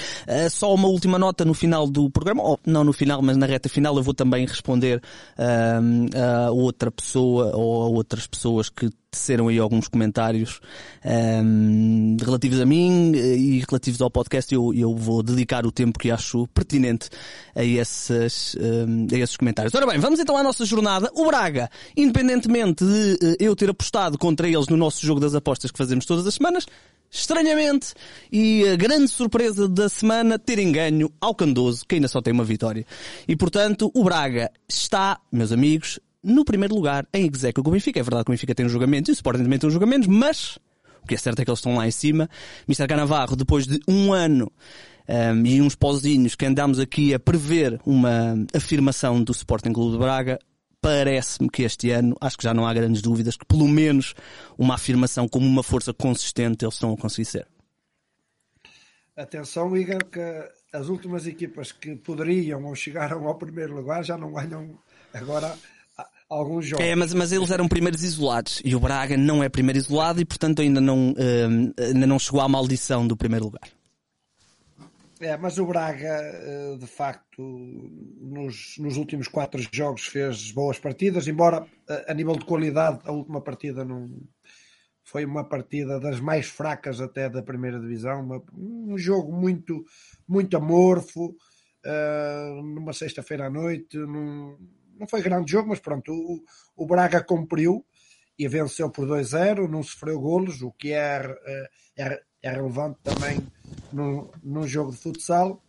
só uma última nota no final do programa, ou não no final, mas na reta final, eu vou também responder a outra pessoa ou a outras pessoas que teceram aí alguns comentários um, relativos a mim e relativos ao podcast. Eu, eu vou dedicar o tempo que acho pertinente a esses, um, a esses comentários. Ora bem, vamos então à nossa jornada. O Braga, independentemente de uh, eu ter apostado contra eles no nosso jogo das apostas que fazemos todas as semanas, estranhamente, e a grande surpresa da semana, terem ganho ao Candoso, que ainda só tem uma vitória. E portanto, o Braga está, meus amigos, no primeiro lugar em execo com o Benfica. É verdade que o Benfica tem um julgamento e o Sporting também tem um julgamento, mas o que é certo é que eles estão lá em cima. Mr. Canavarro, depois de um ano um, e uns pozinhos que andámos aqui a prever uma afirmação do Sporting Clube de Braga, parece-me que este ano, acho que já não há grandes dúvidas, que pelo menos uma afirmação como uma força consistente eles estão a conseguir ser. Atenção, Igor, que as últimas equipas que poderiam ou chegaram ao primeiro lugar já não ganham agora alguns jogos. É, mas, mas eles eram primeiros isolados e o Braga não é primeiro isolado e portanto ainda não, uh, ainda não chegou à maldição do primeiro lugar. É, mas o Braga, eh, de facto, nos, nos últimos quatro jogos fez boas partidas, embora eh, a nível de qualidade a última partida não foi uma partida das mais fracas até da primeira divisão, uma, um jogo muito, muito amorfo, uh, numa sexta-feira à noite, num, não foi grande jogo, mas pronto, o, o Braga cumpriu e venceu por 2-0, não sofreu golos, o que é, é, é, é relevante também num, num jogo de futsal.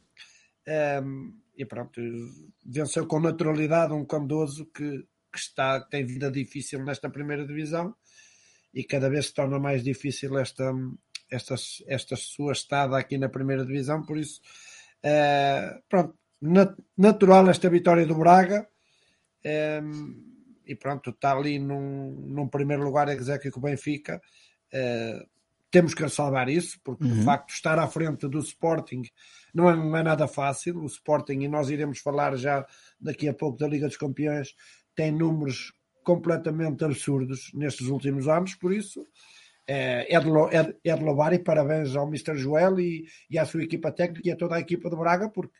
Um, ehm, e pronto, venceu com naturalidade um Candoso que, que está, tem vida difícil nesta primeira divisão e cada vez se torna mais difícil esta, esta, esta sua estada aqui na primeira divisão, por isso, uh, pronto, nat, natural esta vitória do Braga, e pronto, está ali num, num primeiro lugar executive com o Benfica. Uh, temos que salvar isso, porque uhum. de facto estar à frente do Sporting não é, não é, nada fácil. O Sporting, e nós iremos falar já daqui a pouco da Liga dos Campeões, tem números completamente absurdos nestes últimos anos, por isso é, é, de, é, é de louvar e parabéns ao Mr. Joel e, e à sua equipa técnica e a toda a equipa de Braga, porque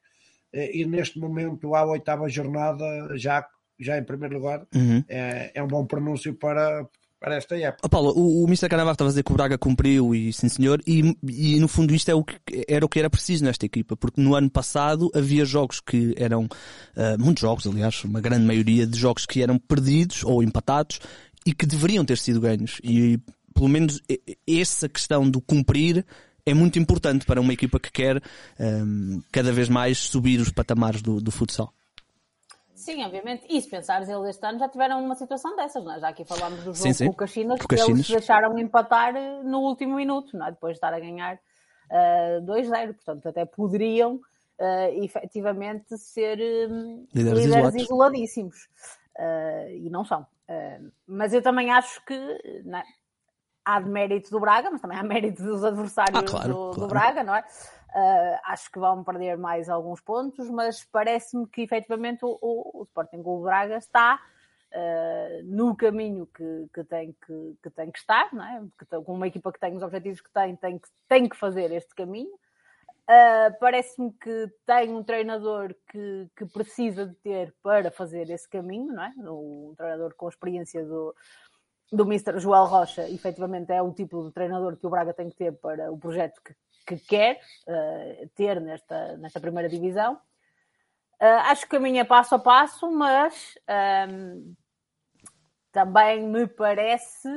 eh, e neste momento, à oitava jornada, já já em primeiro lugar, uhum. é, é um bom pronúncio para, para esta época. Oh, Paulo, o, o Mr. Canavar estava a dizer que o Braga cumpriu e sim senhor, e, e no fundo isto é o que, era o que era preciso nesta equipa, porque no ano passado havia jogos que eram, uh, muitos jogos aliás, uma grande maioria de jogos que eram perdidos ou empatados e que deveriam ter sido ganhos. E pelo menos essa questão do cumprir é muito importante para uma equipa que quer um, cada vez mais subir os patamares do, do futsal. Sim, obviamente. E se pensares, eles este ano já tiveram uma situação dessas, é? Já aqui falámos do jogo sim, sim. com o Caxinas, que eles deixaram empatar eh, no último minuto, não é? Depois de estar a ganhar uh, eh, 2-0. Portanto, até poderiam uh, efetivamente ser um, líderes, líderes isoladíssimos. Uh, e não são. Uh, mas eu também acho que é? há de mérito do Braga, mas também há mérito dos adversários ah, claro, do, claro. do Braga, não é? Uh, acho que vão perder mais alguns pontos, mas parece-me que efetivamente o, o, o Sporting Clube Braga está uh, no caminho que, que, tem que, que, tem que estar, não é? Que, com uma equipa que tem os objetivos que tem, tem que, tem que fazer este caminho. Uh, parece-me que tem um treinador que, que precisa de ter para fazer esse caminho, não é? Um treinador com a experiência do, do Mr. Joel Rocha, efetivamente é o tipo de treinador que o Braga tem que ter para o projeto que, que quer uh, ter nesta, nesta primeira divisão. Uh, acho que caminha passo a passo, mas um, ehm, também me parece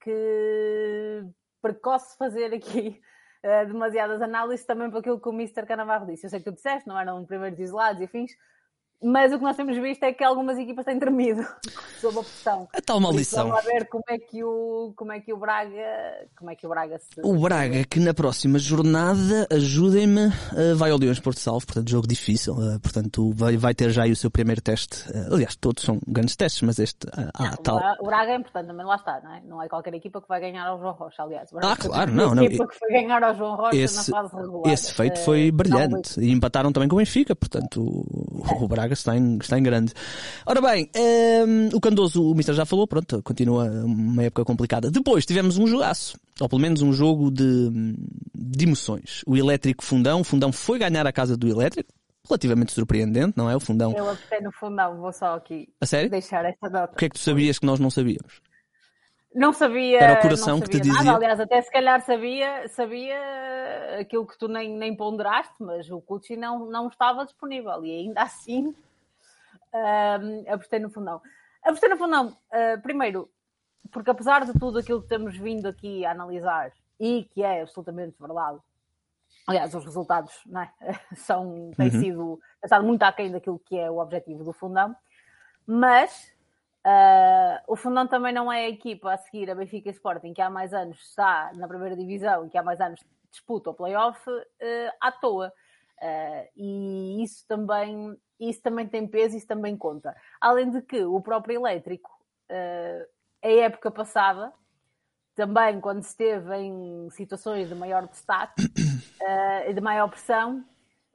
que precoce fazer aqui uh, demasiadas análises também para aquilo que o Mr. Canavarro disse. Eu sei que tu disseste, não eram primeiros isolados e afins, mas o que nós temos visto é que algumas equipas têm tremido sob a pressão. A tal maldição. Vamos ver como é que o, como é que o Braga, como é que o Braga se... O Braga que na próxima jornada, ajudem-me, uh, vai ao Leões Porto Salvo, portanto jogo difícil, uh, portanto vai, vai ter já aí o seu primeiro teste. Uh, aliás, todos são grandes testes, mas este ah, tal. O Braga é importante, também lá está, não é? Não é qualquer equipa que vai ganhar ao João Rocha, aliás. ah, claro, não, não. equipa que foi ganhar ao João Rocha esse, na fase regular. Esse feito foi brilhante e empataram também com o Benfica, portanto o, Braga está em, está em grande. Ora bem, um, o Candoso, o Mister já falou, pronto, continua uma época complicada. Depois tivemos um jogaço, ou pelo menos um jogo de, de emoções. O Elétrico Fundão, o Fundão foi ganhar a casa do Elétrico, relativamente surpreendente, não é? O Fundão. Eu apostei no Fundão, vou só aqui a sério? deixar esta nota. O que é que tu sabias que nós não sabíamos? Não sabia. Era o coração que te nada. dizia. Aliás, até se calhar sabia, sabia aquilo que tu nem, nem ponderaste, mas o Cucci não, não estava disponível e ainda assim um, apostei no fundão. Apostei no fundão, uh, primeiro, porque apesar de tudo aquilo que temos vindo aqui a analisar e que é absolutamente verdade, aliás, os resultados não é? São, têm Uhum. sido estado muito aquém daquilo que é o objetivo do fundão, mas uh, o fundão também não é a equipa a seguir a Benfica Sporting, que há mais anos está na primeira divisão e que há mais anos disputa o playoff uh, à toa. Uh, e isso também, isso também tem peso, isso também conta. Além de que o próprio elétrico, uh, a época passada, também quando esteve em situações de maior destaque uh, de maior pressão,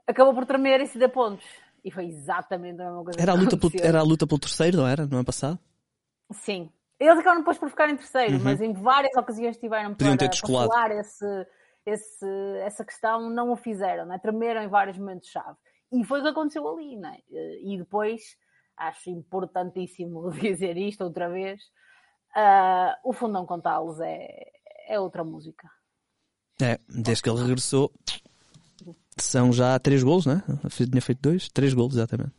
acabou por tremer e se dar pontos. E foi exatamente a mesma coisa Era a que luta pelo, era a luta pelo terceiro, não era? No ano passado? Sim. Eles acabaram depois por ficar em terceiro, Uhum. mas em várias ocasiões tiveram Podiam para, ter para falar esse, esse, essa questão, não o fizeram, né? tremeram em vários momentos-chave. E foi o que aconteceu ali, né? E depois, acho importantíssimo dizer isto outra vez, ah, o Fundão Contalos é, é outra música. É, desde que ele regressou, são já três golos, né? Tinha feito dois? Três golos, exatamente.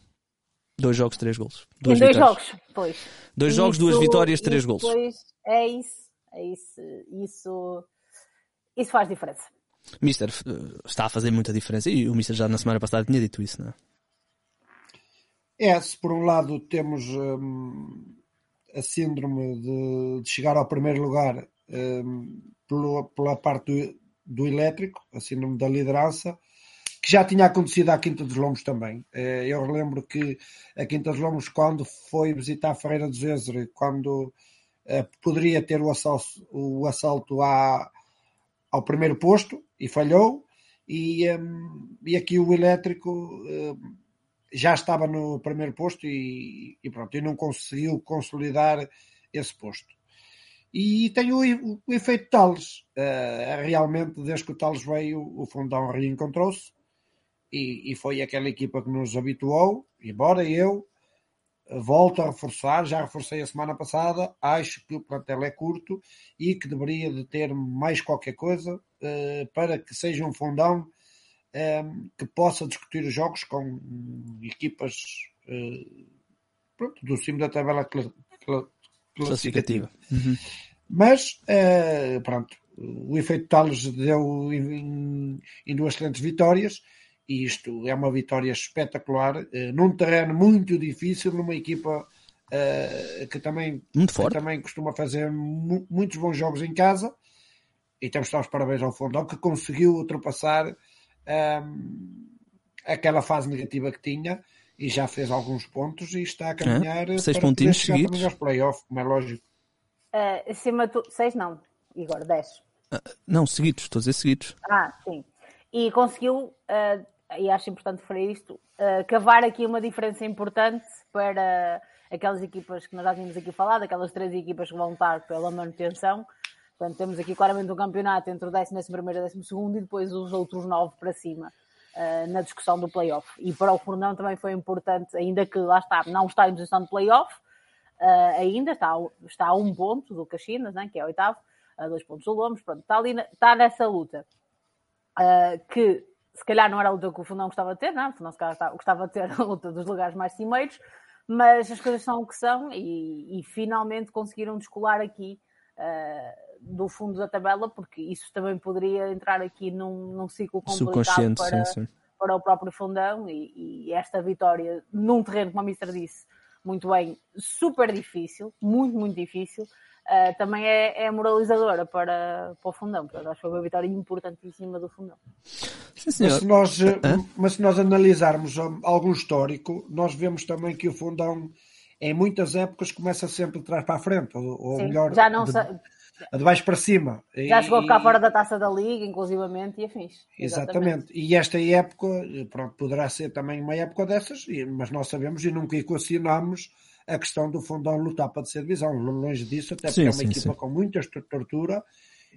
Dois jogos, três golos. em dois vitórias. jogos, pois. Dois jogos, duas vitórias, três. Pois, é isso, é isso, isso, isso faz diferença. Mister, eh, está a fazer muita diferença. E o Mister já na semana passada tinha dito isso, não é? É, se por um lado temos hum, a síndrome de, de chegar ao primeiro lugar hum, pelo- pela parte do, do elétrico, a síndrome da liderança, que já tinha acontecido à Quinta dos Lombos também. Eh, Eu lembro que a Quinta dos Lombos, quando foi visitar a Ferreira do Zezer, quando eh, poderia ter o assalto, o assalto à, ao primeiro posto e falhou, e, hum, e aqui o elétrico hum, já estava no primeiro posto e, e pronto, e não conseguiu consolidar esse posto. E tem o, o, o efeito Tales. Uh, realmente, desde que o Tales veio, o Fundão reencontrou-se e, e foi aquela equipa que nos habituou. Embora eu volto a reforçar, já reforcei a semana passada, acho que o plantel é curto e que deveria de ter mais qualquer coisa uh, para que seja um Fundão um, que possa discutir os jogos com equipas uh, pronto, do cimo da tabela cla cla classificativa. Uhum. Mas, pronto, o efeito Tales deu em, em, duas excelentes vitórias e isto é uma vitória espetacular uh, num terreno muito difícil, numa equipa uh, que, também, muito forte. que também costuma fazer mu muitos bons jogos em casa e temos de dar os parabéns ao Fundão que conseguiu ultrapassar um, aquela fase negativa que tinha e já fez alguns pontos e está a caminhar é, seis para pontinhos seguidos. aos playoffs, como é lógico. Uh, acima de tu... Seis não, Igor, dez. Uh, não, seguidos, estou a dizer seguidos. Ah, sim. E conseguiu, uh, e acho importante referir isto, uh, cavar aqui uma diferença importante para aquelas equipas que nós já tínhamos aqui falado, aquelas três equipas que vão lutar pela manutenção. Portanto, temos aqui claramente um campeonato entre o 11 primeiro e o 12 e depois os outros nove para cima uh, na discussão do playoff. E para o Fernão também foi importante, ainda que lá está, não está em posição de playoff, uh, ainda está, está a um ponto do Caxinas, né, que é oitavo, a dois pontos do Lomos, pronto, está, ali, está nessa luta. Uh, que se calhar não era a luta que o Fundão gostava de ter, não? o Fundão se calhar gostava de ter a luta dos lugares mais cimeiros, mas as coisas são o que são e, e finalmente conseguiram descolar aqui uh, do fundo da tabela, porque isso também poderia entrar aqui num, num ciclo complicado para, sim, sim. para o próprio fundão e, e esta vitória num terreno, como a Mister disse, muito bem, super difícil, muito, muito difícil, uh, também é, é, moralizadora para, para o fundão. Portanto, acho que foi uma vitória importantíssima do fundão. Sim, mas, se nós, mas se nós analisarmos algum histórico, nós vemos também que o fundão em muitas épocas começa sempre de trás para a frente, ou, ou Sim, melhor, já não de, sei. de baixo para cima. Já chegou a ficar fora da taça da Liga, inclusivamente, e afins. Exatamente. E esta época, pronto, poderá ser também uma época dessas, mas nós sabemos e nunca equacionamos a questão do fundão lutar para descer divisão. Longe disso, até porque Sim, é uma sim, equipa sim. com muita tortura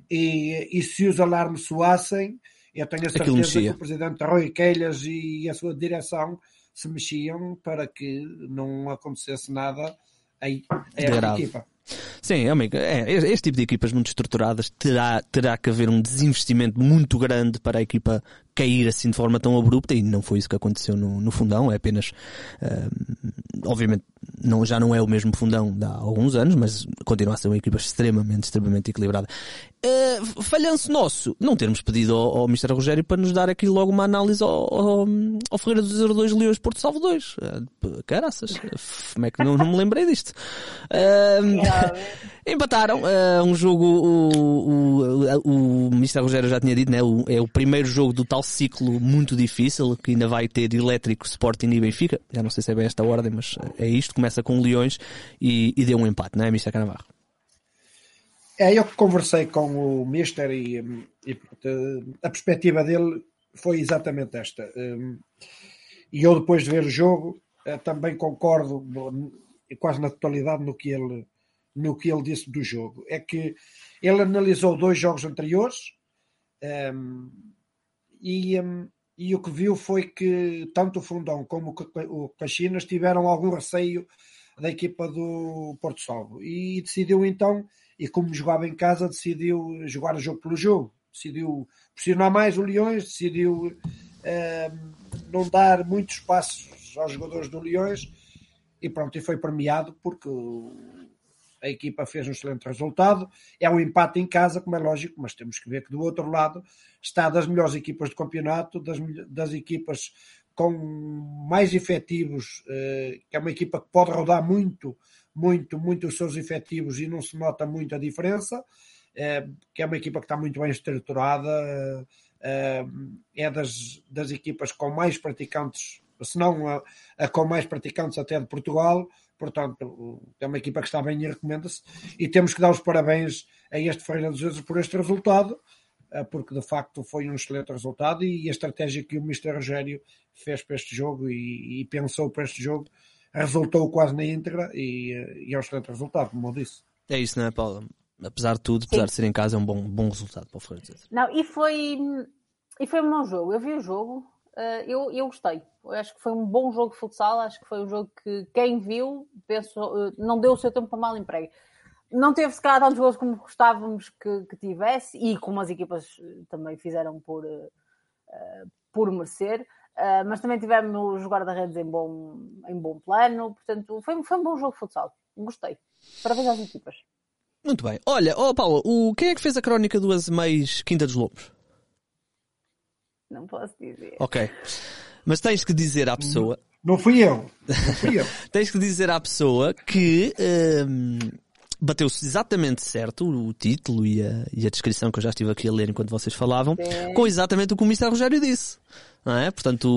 e, e se os alarmes soassem, eu tenho a certeza que o presidente Rui Queilas e a sua direção se mexiam para que não acontecesse nada a, a esta equipa. Sim, é, uma- é, este tipo de equipas muito estruturadas terá, terá que haver um desinvestimento muito grande para a equipa cair assim de forma tão abrupta e não foi isso que aconteceu no, no fundão, é apenas ah, obviamente não, já não é o mesmo fundão de há alguns anos, mas continua a ser uma equipa extremamente, extremamente equilibrada. Ah, falhanço nosso, não termos pedido ao, ao Mr. Rogério para nos dar aqui logo uma análise ao, ao, ao Ferreira dos 02 Leões Porto Salvo 2. Ah, p- caraças, como é que não, não me lembrei disto? Ah, Empataram ah, um jogo, o, o, o, Mr. Rogério já tinha dito, né? O- é o primeiro jogo do tal ciclo muito difícil que ainda vai ter Elétrico, Sporting e Benfica. Já não sei se é bem esta ordem, mas é isto. Começa com Leões e, e deu um empate, não é, Mr. Canavarro? É, eu que conversei com o Mister e, e, portanto, a perspectiva dele foi exatamente esta. Hum, E eu, depois de ver o jogo, eh, também concordo quase na totalidade no que, ele, no que ele disse do jogo. É que ele analisou dois jogos anteriores hum, e, hum, e o que viu foi que tanto o Fundão como o Ca- o Caxinas tiveram algum receio da equipa do Porto Salvo e decidiu então e como jogava em casa, decidiu jogar o jogo pelo jogo. Decidiu pressionar mais o Leões, decidiu eh, não dar muitos passos aos jogadores do Leões e pronto, e foi premiado porque a equipa fez um excelente resultado. É um empate em casa, como é lógico, mas temos que ver que do outro lado está das melhores equipas do campeonato, das, das equipas com mais efetivos, eh, que é uma equipa que pode rodar muito, muito, muito os seus efetivos e não se nota muito a diferença, eh, que é uma equipa que está muito bem estruturada, eh, é das, das equipas com mais praticantes, se não a, a com mais praticantes até de Portugal, portanto é uma equipa que está bem e recomenda-se, e temos que dar os parabéns a este Ferreira dos Vezes por este resultado, eh, porque de facto foi um excelente resultado e a estratégia que o Mr. Rogério fez para este jogo e, e pensou para este jogo resultou quase na íntegra e, eh, e é um excelente resultado, como eu disse. É isso, não é, Paula? Apesar de tudo, apesar de ser em casa, é um bom, bom resultado para o Ferreira dos Vezes. Não, e foi, e foi um bom jogo. Eu vi o jogo, eu, eu gostei. Eu acho que foi um bom jogo de futsal. Acho que foi um jogo que quem viu pensou, eh, não deu o seu tempo para mal emprego. Não teve, se calhar, tantos gols como gostávamos que, que tivesse e como as equipas eh, também fizeram por, por merecer. Mas também tivemos os guarda-redes em bom, em bom plano. Portanto, foi, foi um bom jogo de futsal. Gostei. Parabéns às equipas. Muito bem. Olha, ó Paula, o, quem é que fez a crónica do Azeméis Quinta dos Lobos? Não posso dizer. Ok. Mas tens que dizer à pessoa. Não fui eu. Não fui eu. tens que dizer à pessoa que hum, bateu-se exatamente certo o título e a, e a descrição que eu já estive aqui a ler enquanto vocês falavam, Sim. com exatamente o que o Mr. Rogério disse. Não é? Portanto,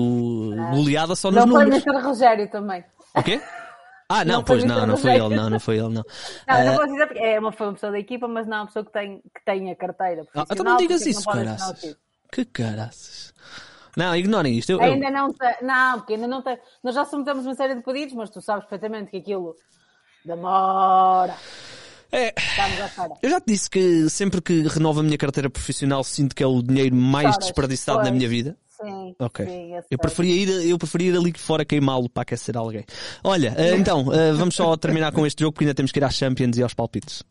goleada só nos Não foi o números. Mr. Rogério também. O quê? Ah, não, Não pois não, não foi ele, não, não foi ele, não. Não, Ah, não posso dizer porque é uma, foi uma pessoa da equipa, mas não é uma pessoa que tem, que tem a carteira ah, então não digas isso, não Que caraças. Não, ignorem isto. Eu, eu- Ainda não tem, não, porque ainda não tem. Nós já submetemos uma série de pedidos, mas tu sabes perfeitamente que aquilo demora. É. Eu já te disse que sempre que renovo a minha carteira profissional sinto que é o dinheiro mais desperdiçado na pois. minha vida. Sim, Ok. sim, eu Eu preferia, ir, eu preferia ir ali fora queimá-lo para aquecer alguém. Olha, eh, então, eh, vamos só terminar com este jogo porque ainda temos que ir às Champions e aos palpites.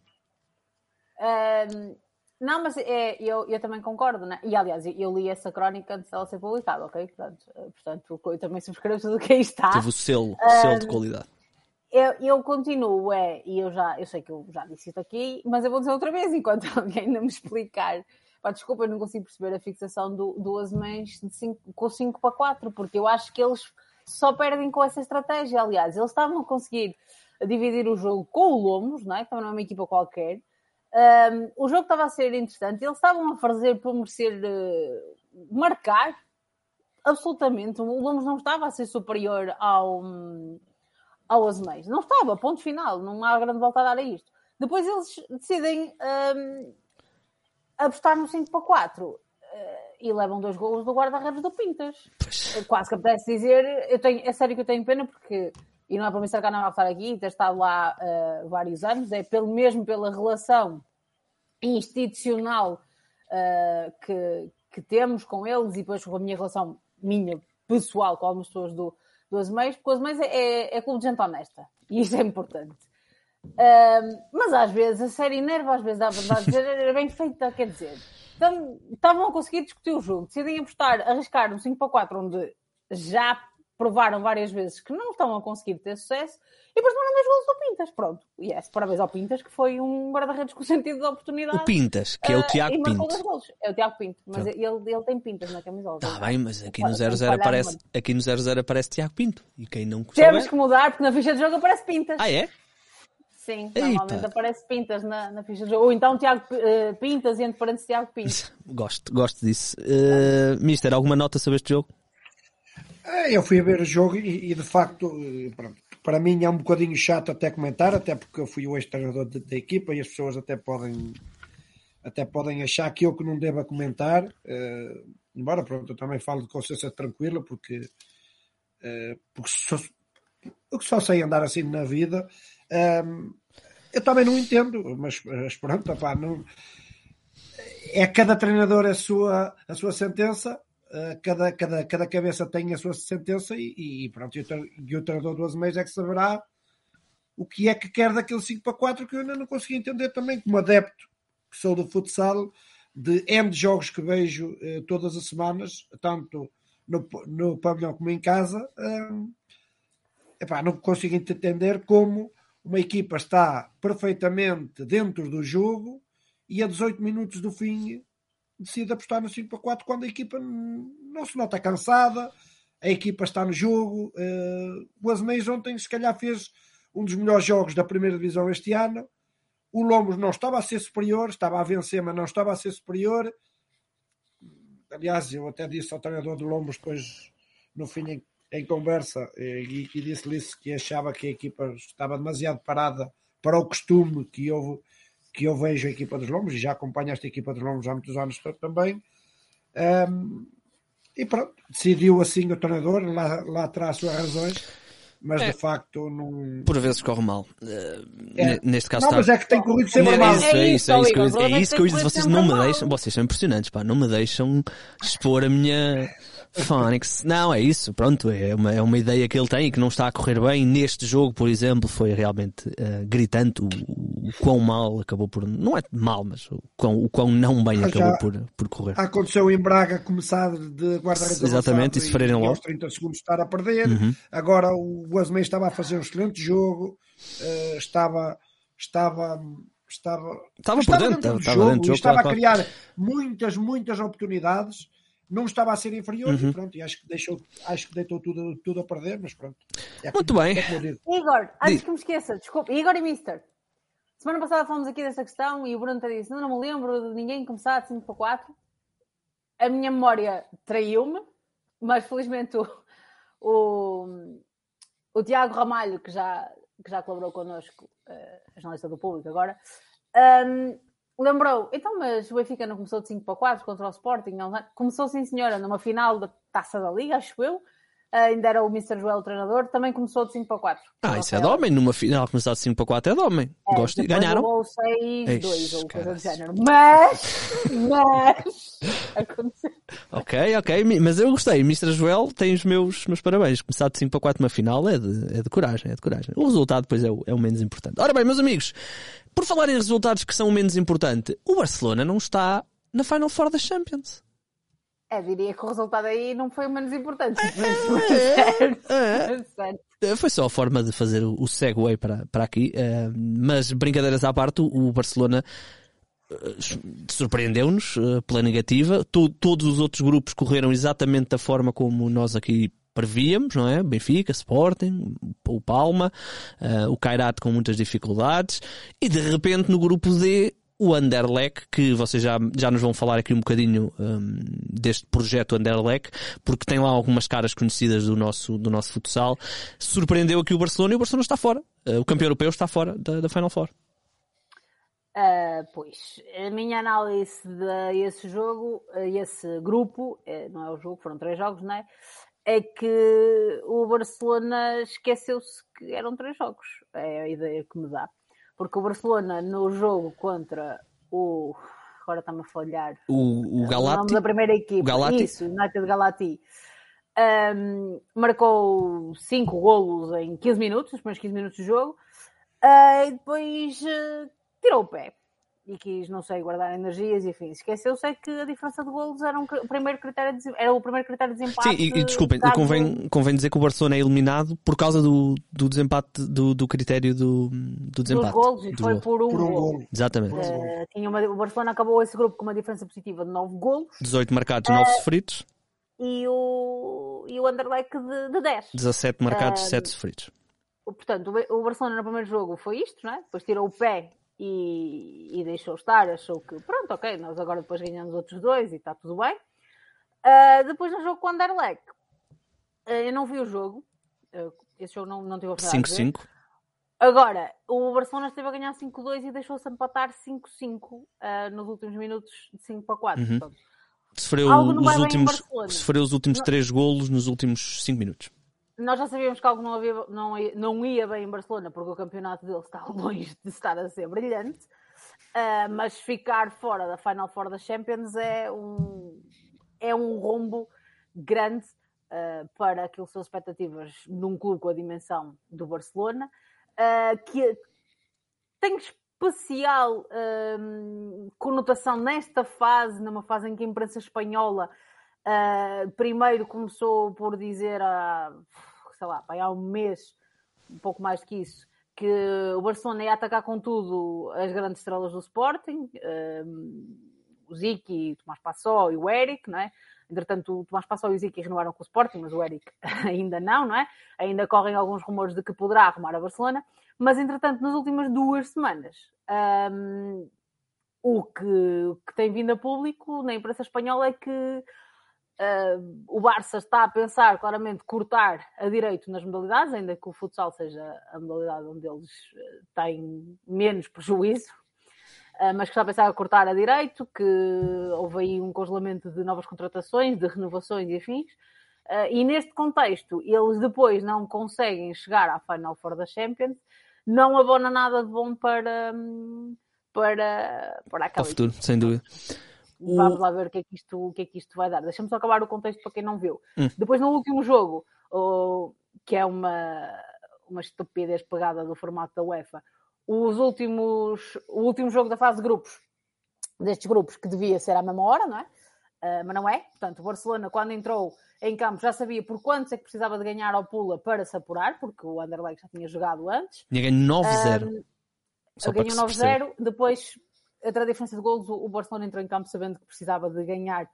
Não, mas é, eu, eu também concordo, né? E aliás, eu, li essa crónica antes dela ser publicada, ok? Portanto, eh, portanto eu também subscrevo tudo o que aí está. Teve o selo, Ah, selo de qualidade. eu, eu continuo, é, e eu já, eu sei que eu já disse isto aqui, mas eu vou dizer outra vez, enquanto alguém não me explicar. Pá, desculpa, eu não consigo perceber a fixação do, do cinco, com 5 para 4, porque eu acho que eles só perdem com essa estratégia. Aliás, eles estavam a conseguir dividir o jogo com o Lomos, não é? que também não é uma equipa qualquer. Um, o jogo estava a ser interessante, eles estavam a fazer por merecer uh, marcar, absolutamente. O Lomos não estava a ser superior ao, ao Azeméis. Não estava, ponto final. Não há grande volta a dar a isto. Depois eles decidem um, apostar no 5 para 4 uh, e levam dois golos do guarda-redes do Pintas. Quase que apetece dizer, eu tenho, é sério que eu tenho pena porque, e não é para me cercar nada a estar aqui, ter estado lá uh, vários anos, é pelo mesmo pela relação institucional uh, que, que temos com eles e depois com a minha relação minha pessoal com algumas pessoas do, do Azemeiros, porque o Azemeiros é, é, é clube de gente honesta e isto é importante. Uh, mas às vezes a série nerva, às vezes dá verdade dizer, era bem feita, quer dizer. Então, estavam a conseguir discutir o jogo, decidem apostar, arriscar um 5 para 4, onde já provaram várias vezes que não estão a conseguir ter sucesso, e depois tomaram dois gols do Pintas. Pronto. E yes, parabéns ao Pintas, que foi um guarda-redes com sentido de oportunidade. O Pintas, que é o ah, Tiago uh, Pinto. É o Tiago Pinto, mas ele, ele tem pintas na camisola. Tá bem, mas aqui no 00 aparece, aqui no 00 aparece Tiago Pinto. E quem não Temos que mudar, porque na ficha de jogo aparece Pintas. Ah, é? Sim, Eita. normalmente aparece Pintas na, na ficha de jogo. Ou então Tiago uh, Pintas e entre parênteses Tiago Pinto. gosto, gosto disso. Uh, Mister, alguma nota sobre este jogo? É, eu fui ver o jogo e, e de facto, eh, pronto, para mim é um bocadinho chato até comentar, até porque eu fui o ex-treinador da equipa e as pessoas até podem até podem achar que eu que não devo comentar, uh, embora pronto, eu também falo de consciência tranquila, porque, uh, porque só, eu só sei andar assim na vida, uh, eu também não entendo, mas, mas pronto, opá, não, é cada treinador a sua, a sua sentença, cada, cada, cada cabeça tem a sua sentença e, e pronto, e o, treinador do Azeméis é que saberá o que é que quer daquele 5 para 4 que eu ainda não consegui entender também, como adepto que sou do futsal, de M de jogos que vejo eh, todas as semanas, tanto no, no pavilhão como em casa, eh, epá, não consigo entender como uma equipa está perfeitamente dentro do jogo e a 18 minutos do fim decide apostar no 5 para 4 quando a equipa não se nota cansada, a equipa está no jogo. Uh, o Azeméis ontem, se calhar, fez um dos melhores jogos da primeira divisão este ano. O Lomos não estava a ser superior, estava a vencer, mas não estava a ser superior. Aliás, eu até disse ao treinador do Lomos depois, no fim, em, em conversa, eh, e, e disse-lhe que achava que a equipa estava demasiado parada para o costume que houve que eu vejo a equipa dos Lombos e já acompanho esta equipa dos Lombos há muitos anos também. Um, e pronto, decidiu assim o treinador, lá, lá terá as suas razões, mas é. de facto não. Por vezes corre mal. Uh, é. Neste caso, não, está... mas é que tem corrido sempre mal. É, é isso, é isso, é isso, é isso que eu disse. Vocês não me deixam, vocês são impressionantes, pá, não me deixam expor a minha Phoenix. Não, é isso, pronto, é uma, é uma ideia que ele tem e que não está a correr bem. Neste jogo, por exemplo, foi realmente uh, gritante o, o, quão mal acabou por. Não é mal, mas o quão, o quão não bem ah, acabou por, por correr. Aconteceu em Braga começar de guarda-redes Exatamente, e sofrerem logo. aos 30 segundos estar a perder. Uhum. Agora o Asmei estava a fazer um excelente jogo, uh, estava. estava Estava, estava, estava por dentro, do estava jogo, dentro jogo, estava claro, a criar claro. muitas, muitas oportunidades não estava a ser inferior uhum. e pronto, e acho que deixou, acho que deitou tudo, tudo a perder, mas pronto. É Muito bem. É Igor, antes que me esqueça, desculpa, Igor e Mister. Semana passada falamos aqui dessa questão e o Bruno te disse: não, não me lembro de ninguém começar de 5 para 4. A minha memória traiu-me, mas felizmente o, o, o, Tiago Ramalho, que já, que já colaborou connosco, uh, jornalista do público agora, um, lembrou, então, mas o Benfica não começou de 5 para 4 contra o Sporting? Não, começou, sim, senhora, numa final da taça da Liga, acho eu. Uh, ainda era o Mr. Joel o treinador, também começou de 5 para 4. Ah, isso é de homem, numa final começar de 5 para 4 é de homem. É, Gosto de ganharam. Ou 6, 2 ou coisa do género. Mas, mas, aconteceu. Ok, ok, mas eu gostei. Mr. Joel tem os meus, meus parabéns. Começar de 5 para 4 numa final é de, é de coragem, é de coragem. O resultado depois é o, é o menos importante. Ora bem, meus amigos, por falar em resultados que são o menos importante, o Barcelona não está na Final Four da Champions. É, diria que o resultado aí não foi o menos importante. É, é. Foi só a forma de fazer o segue para, para aqui. eh, Mas brincadeiras à parte, o Barcelona eh, surpreendeu-nos eh, pela negativa. To- Todos os outros grupos correram exatamente da forma como nós aqui prevíamos, não é? Benfica, Sporting, o Palma, o Kairat com muitas dificuldades. E de repente no grupo D o Anderlecht, que vocês já, já nos vão falar aqui um bocadinho hum, deste projeto Anderlecht, porque tem lá algumas caras conhecidas do nosso, do nosso futsal, surpreendeu aqui o Barcelona e o Barcelona está fora. Eh, o campeão europeu está fora da, da Final Four. Ah, pois, a minha análise de esse jogo, a esse grupo, eh, não é o jogo, foram três jogos, não é? É que o Barcelona esqueceu-se que eram três jogos. É a ideia que me dá. Porque o Barcelona, no jogo contra o. Agora está-me a falhar. O, o O nome Galati, da primeira equipa. O Galati. Isso, United Galati. Ahm, marcou 5 golos em 15 minutos, nos primeiros 15 minutos do jogo. Ah, e depois ah, tirou o pé. E quis, não sei, guardar energias e enfim. Esqueceu-se que a diferença de golos era, um, o primeiro critério de, era o primeiro critério de desempate. Sim, e, e desculpem, caso- convém, convém dizer que o Barcelona é eliminado por causa do, do desempate, do, do critério do, do dos desempate. golos e do foi gol. por um, Por um golo. golo. Exatamente. Ah, tinha uma- o Barcelona acabou esse grupo com uma diferença positiva de 9 golos 18 marcados, 9 sofridos, e o, e o Anderlecht de, de 10. 17 marcados, Ah, 7 sofridos. Portanto, o Barcelona no primeiro jogo foi isto, não é? Depois tirou o pé e, e deixou estar, achou que pronto, ok, nós agora depois ganhamos outros dois e está tudo bem. Ah, depois no jogo com o Anderlecht, ah, eu não vi o jogo, Ah, esse jogo não, não tive a oportunidade de ver. 5-5. Agora, o Barcelona esteve a ganhar 5-2 e deixou-se empatar 5-5 ah, nos últimos minutos de 5 para 4. Uhum. Portanto, Sofreu os últimos, sofreu os últimos Não. 3 golos nos últimos 5 minutos. Nós já sabíamos que algo não, havia, não, não ia bem em Barcelona porque o campeonato dele está longe de estar a ser brilhante, Ah, mas ficar fora da Final Four da Champions é um, é um rombo grande ah, para aquilo que são as expectativas num clube com a dimensão do Barcelona, ah, que tem especial conotação nesta fase, numa fase em que a imprensa espanhola ah, primeiro começou por dizer há, sei lá, há um mês, um pouco mais do que isso, que o Barcelona ia atacar com tudo as grandes estrelas do Sporting, hum, o Ziki, o Tomás Passó e o Eric, não é? Entretanto, o Tomás Passó e o Ziki renovaram com o Sporting, mas o Eric ainda não, não é? Ainda correm alguns rumores de que poderá arrumar a Barcelona. Mas, entretanto, nas últimas duas semanas, hum, o, que, que tem vindo a público na imprensa espanhola é que hum, o Barça está a pensar claramente cortar a direito nas modalidades, ainda que o futsal seja a modalidade onde eles eh, têm menos prejuízo, ah, mas que está a pensar a cortar a direito, que houve aí um congelamento de novas contratações, de renovações e afins. Ah, e neste contexto, eles depois não conseguem chegar à Final Four da Champions, não abona nada de bom para, hum, para, para o futuro, sem dúvida. O- Vamos lá ver o que é que isto, o que é que isto vai dar. Deixa-me só acabar o contexto para quem não viu. Hum. Depois, no último jogo, o- que é uma, uma estupidez pegada do formato da UEFA, os últimos, o último jogo da fase de grupos, destes grupos, que devia ser à mesma hora, não é? Ah, mas não é. Portanto, o Barcelona, quando entrou em campo, já sabia por quantos é que precisava de ganhar ao Pula para se apurar, porque o Anderlecht já tinha jogado antes. Tinha ganho 9-0. Só para que ganhou se perceba. 9-0, depois, a diferença de golos, o Barcelona entrou em campo sabendo que precisava de ganhar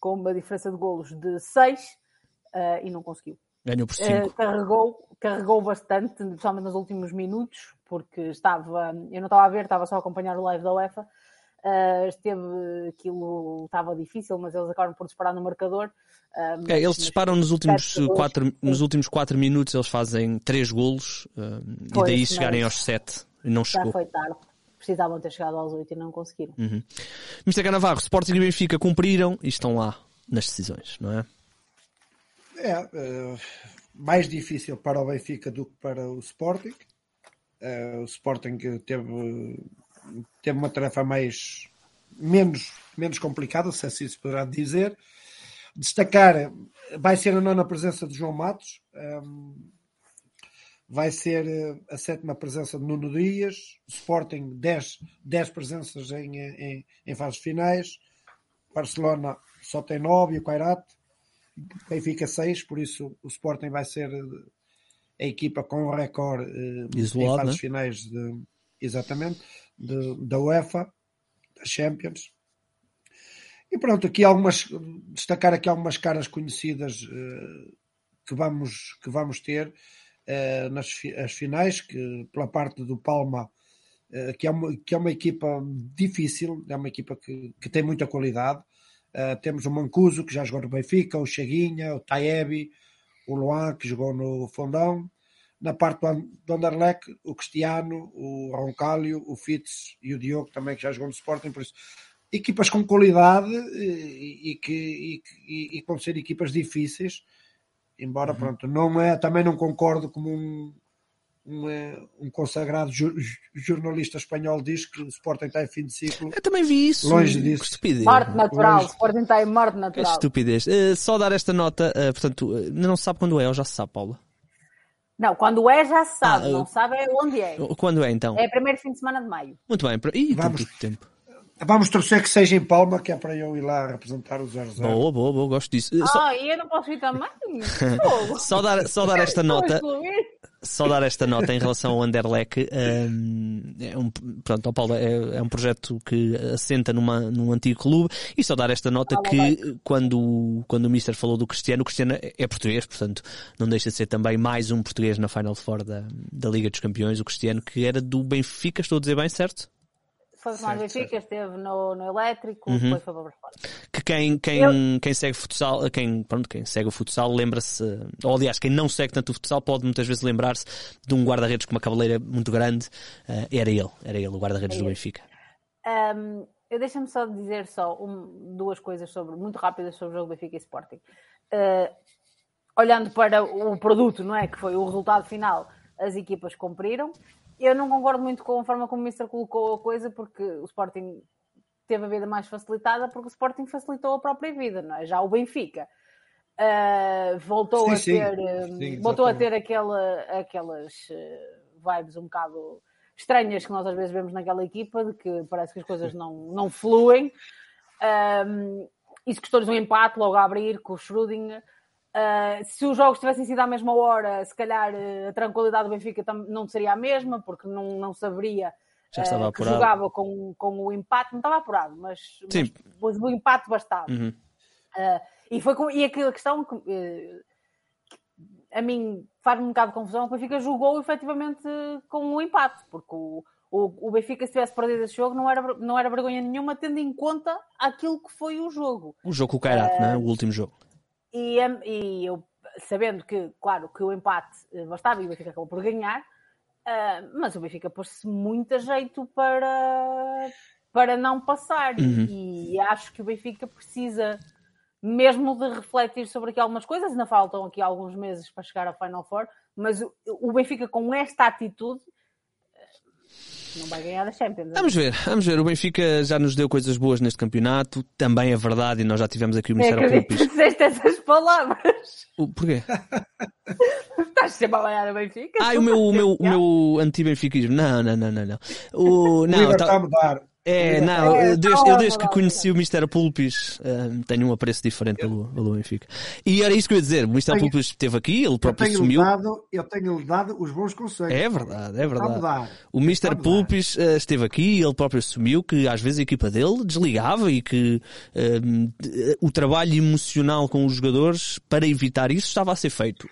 com uma diferença de golos de 6 e não conseguiu. Ganhou por Eh, 5. carregou, carregou bastante, principalmente nos últimos minutos, porque estava, eu não estava a ver, estava só a acompanhar o live da UEFA. Eh, esteve aquilo, estava difícil, mas eles acabaram por disparar no marcador. Eh, mas- É, eles disparam nos últimos sete golos, 4 sim. nos últimos quatro minutos eles fazem 3 golos uh, e daí chegarem aos 7 e não Já chegou. foi tarde. Precisavam ter chegado aos 8 e não conseguiram. Uhum. Mr. Canavarro, Sporting e Benfica cumpriram e estão lá nas decisões, não é? É eh, mais difícil para o Benfica do que para o Sporting. Eh, o Sporting teve, teve uma tarefa mais menos, menos complicada, se assim se poderá dizer. Destacar vai ser a nona presença de João Matos, ehm, vai ser eh, a sétima presença de Nuno Dias, Sporting 10, 10 presenças em, em, em fases finais, Barcelona só tem 9 e o Kairat Benfica 6, por isso o Sporting vai ser a equipa com o recorde eh, Isolado, em fases né? finais de, exatamente de- da UEFA, da Champions. E pronto, aqui algumas destacar aqui algumas caras conhecidas eh, que vamos que vamos ter eh, nas fi- as finais, que pela parte do Palma eh, que é uma, que é uma equipa difícil, é uma equipa que, que tem muita qualidade. Eh, temos o Mancuso, que já jogou no Benfica, o Chaguinha, o Taebi, o Luan, que jogou no Fondão. Na parte do, An- do Anderlecht, o Cristiano, o Roncalio, o Fitz e o Diogo, também, que já jogou no Sporting. Por isso, equipas com qualidade eh, e, e que, e, e, e com ser equipas difíceis. Embora, pronto, não é, também não concordo como um, um, eh, um consagrado ju- jornalista espanhol diz que o Sporting está em fim de ciclo. Eu também vi isso. Longe Que disso. estupidez. Morte natural. Hoje- Sporting está em morte Que natural. estupidez. Eh, só dar esta nota, eh, portanto, eh, não se sabe quando é, ou já se sabe, Paula? Não, quando é já se sabe, Ah, não sabe é onde é. Quando é então? É primeiro fim de semana de maio. Muito bem. Tem Vamos. pouco tempo. Vamos torcer que seja em Palma, que é para eu ir lá representar o 0-0. Boa, boa, boa, gosto disso. Eh, Só, Ah, e eu não posso ir também? Só dar, só dar esta nota. só dar esta nota em relação ao Anderlecht. hum, é um, pronto, Paulo, é, é um projeto que assenta numa, num antigo clube e só dar esta nota que quando, quando o Mister falou do Cristiano, o Cristiano é é português, portanto não deixa de ser também mais um português na Final Four da, da Liga dos Campeões, o Cristiano que era do Benfica, estou a dizer bem, certo? Foi mais Benfica, esteve no, no elétrico, Uhum. depois foi para o que quem, quem, quem segue futsal, quem, pronto, quem segue o futsal lembra-se, ou aliás, quem não segue tanto o futsal pode muitas vezes lembrar-se de um guarda-redes com uma cabeleira muito grande. Eh, era ele, era ele, o guarda-redes do Benfica. Um, eu deixa-me só dizer só um- duas coisas sobre, muito rápidas sobre o jogo Benfica e Sporting. Uh, olhando para o produto, não é? Que foi o resultado final, as equipas cumpriram. Eu não concordo muito com a forma como o Mister colocou a coisa, porque o Sporting teve a vida mais facilitada, porque o Sporting facilitou a própria vida, não é? Já o Benfica uh, voltou Sim, a sim. ter, um, Sim, voltou a ter aquela, aquelas uh, vibes um bocado estranhas que nós às vezes vemos naquela equipa, de que parece que as coisas não, não fluem. Um, isso custou-lhes um empate logo a abrir com o Schrödinger. Uh, se os jogos tivessem sido à mesma hora, se calhar uh, a tranquilidade do Benfica não seria a mesma, porque não, não saberia Já estava uh, que apurado. jogava com, com o empate, não estava apurado, mas, Sim. mas o empate bastava. Uhum. Uh, e foi com, e aquela questão que uh, a mim faz-me um bocado de confusão, que o Benfica jogou efetivamente com o empate, porque o, o, o Benfica, se tivesse perdido esse jogo, não era, não era vergonha nenhuma, tendo em conta aquilo que foi o jogo. O jogo com o Kairat, não é? O último jogo. E, e eu, sabendo que, claro, que o empate eh, bastava e o Benfica acabou por ganhar, ah, mas o Benfica pôs-se muito a jeito para, para não passar. Uhum. E, acho que o Benfica precisa mesmo de refletir sobre aqui algumas coisas. Ainda faltam aqui alguns meses para chegar à Final Four, mas o, o Benfica com esta atitude não vai ganhar a Champions. Vamos ver, vamos ver. O Benfica já nos deu coisas boas neste campeonato, também é verdade, e nós já tivemos aqui o Ministério que Público. disseste essas palavras. O- Porquê? Estás sempre a ganhar a Benfica? Ah, o meu, o meu, o meu anti-benfiquismo. Não, não, não, não, não. O, O não, Iber tá- está a mudar. É, não, eu desde, eu desde que conheci o Mr. Pulpis eh, tenho um apreço diferente pelo, pelo Benfica. E era isso que eu ia dizer, o Mr. Pulpis esteve aqui, ele Eu próprio tenho-lhe assumiu. dado, eu tenho dado os bons conselhos. É verdade, é verdade. O Mr. Pulpis eh, esteve aqui e ele próprio assumiu que às vezes a equipa dele desligava e que eh, o trabalho emocional com os jogadores para evitar isso estava a ser feito.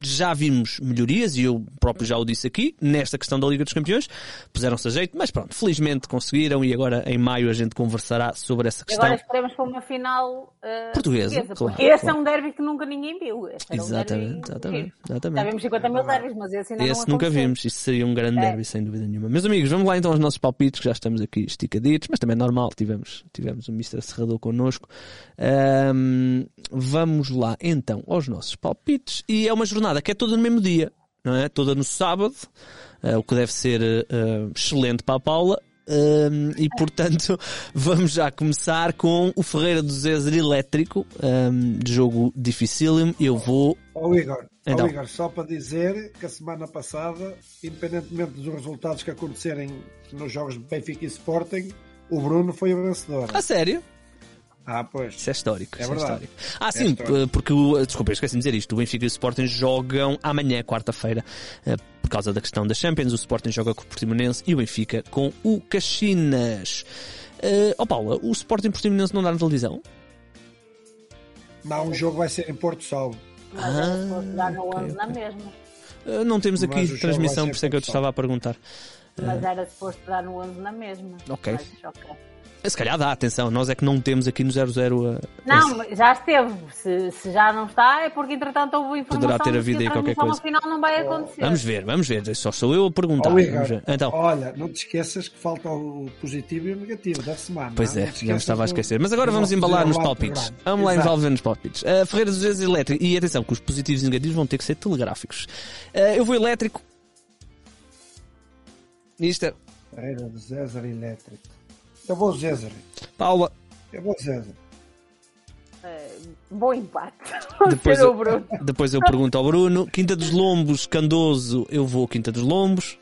Já vimos melhorias e eu próprio já o disse aqui, nesta questão da Liga dos Campeões, puseram-se a jeito, mas pronto, felizmente conseguiram e agora em maio a gente conversará sobre essa E questão. agora esperemos para uma final uh, Portuguesa, claro, porque esse claro. é um derby que nunca ninguém viu. Esse era um Exatamente, exatamente, exatamente. Já vimos 50 mil derbys, mas esse ainda Esse não nunca vimos, isso seria um grande É. derby, sem dúvida nenhuma. Meus amigos, vamos lá então aos nossos palpites, que já estamos aqui esticaditos, mas também é normal, tivemos, tivemos o Mr. Serrador connosco. Ahm, vamos lá então aos nossos palpites, e é uma jornada que é toda no mesmo dia, não é? Toda no sábado, eh, o que deve ser eh, excelente para a Paula. Ahm, e portanto vamos já começar com o Ferreira do Zezer elétrico de jogo dificílimo eu vou Ó Igor, Então. Igor, só para dizer que a semana passada, independentemente dos resultados que acontecerem nos jogos de Benfica e Sporting, o Bruno foi o vencedor. a sério Ah, pois. Isso é histórico. É isso é verdade. histórico. Ah, É sim, histórico. porque o. Desculpa, eu esqueci de dizer isto. O Benfica e o Sporting jogam amanhã, quarta-feira, eh, por causa da questão da Champions. O Sporting joga com o Portimonense e o Benfica com o Caxinas. Eh, Ó Paula, o Sporting Portimonense não dá na televisão? Não, o jogo vai ser em Porto Salvo. Suposto dar no 11 na mesma. Eh, não temos aqui transmissão, por isso é que eu te estava a perguntar. Mas era suposto dar no 11 na mesma. Ok. Mas, ok. Se calhar dá, atenção, nós é que não temos aqui no 00 a. Não, mas já esteve. Se, se já não está, é porque entretanto houve informação Poderá ter havido aí qualquer coisa. afinal não vai acontecer. Vamos ver, vamos ver. Só sou eu a perguntar. Ver. Então, olha, não te esqueças que falta o positivo e o negativo da semana. Pois não? é, já me estava a esquecer. Mas agora vamos embalar nos palpites. programa. Vamos lá envolver nos palpites. Uh, Ferreira dos Vezes elétrico. E atenção, que os positivos e negativos vão ter que ser telegráficos. Uh, eu vou elétrico. Mister. Ferreira César elétrico. Eu vou César. Paula. Eu vou César. Eh, bom empate. Depois eu, depois eu pergunto ao Bruno. Quinta dos Lombos, Candoso. Eu vou Quinta dos Lombos.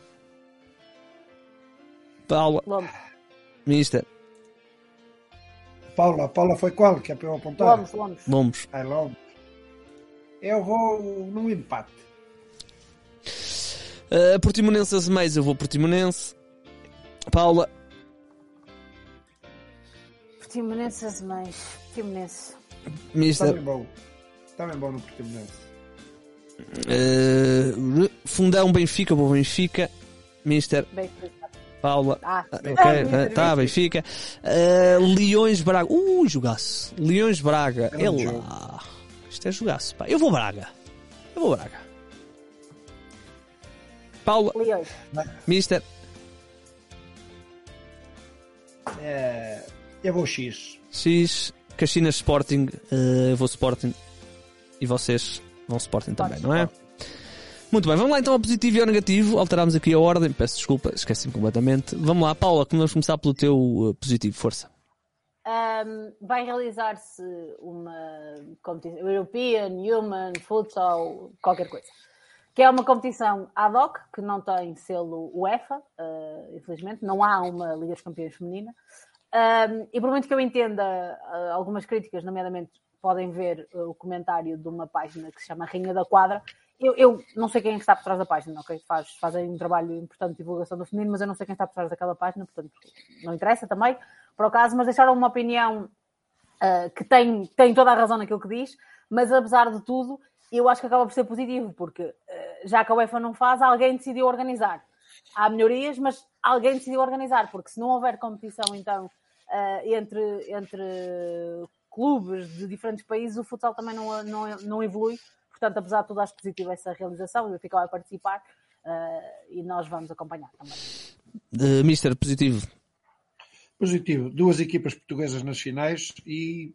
Paula. Lombos. Mister. Paula, Paula foi qual? Que é para eu apontar? Lombos, Lombos. Lombos. Ai, Lombos. Eu vou no empate. Uh, Portimonense Azemais. Eu vou Portimonense. Paula. Portimonense, as mães. Portimonense. Mister. Também bom. Também bom no Portimonense. Uh, Fundão Benfica. Vou Benfica. Mister. Bem, Paula. ah, Ok, ah, eh, tá, Benfica. Uh, Leões Braga. Uh, jogaço. Leões Braga. É Grande lá. Isto é jogaço, pá. Eu vou Braga. Eu vou Braga. Paula, Leões. Mister. É, eu vou X. X. Caxinas Sporting. Uh, eu vou Sporting. E vocês vão Sporting também, não é? Muito bem, vamos lá então ao positivo e ao negativo. Alterámos aqui a ordem, peço desculpa, esqueci-me completamente. Vamos lá, Paula, vamos começar pelo teu uh, positivo, força. Um, vai realizar-se uma competição European Human Futsal, qualquer coisa. Que é uma competição ad hoc, que não tem selo UEFA, uh, infelizmente, não há uma Liga dos Campeões feminina. Um, e por muito que eu entenda uh, algumas críticas, nomeadamente podem ver uh, o comentário de uma página que se chama Rainha da Quadra. Eu, eu não sei quem é está por trás da página, ok? Faz, fazem um trabalho importante de divulgação do feminino, mas eu não sei quem está por trás daquela página, portanto não interessa também, por acaso, mas deixaram uma opinião uh, que tem, tem toda a razão naquilo que diz, mas apesar de tudo, eu acho que acaba por ser positivo, porque uh, já que a UEFA não faz, alguém decidiu organizar. Há melhorias, mas alguém decidiu organizar, porque se não houver competição, então, uh, entre, entre clubes de diferentes países, o futsal também não, não, não evolui. Portanto, apesar de tudo, acho positivo essa realização. O Benfica vai participar uh, e nós vamos acompanhar também. Uh, Mister, positivo. Positivo. Duas equipas portuguesas nas finais e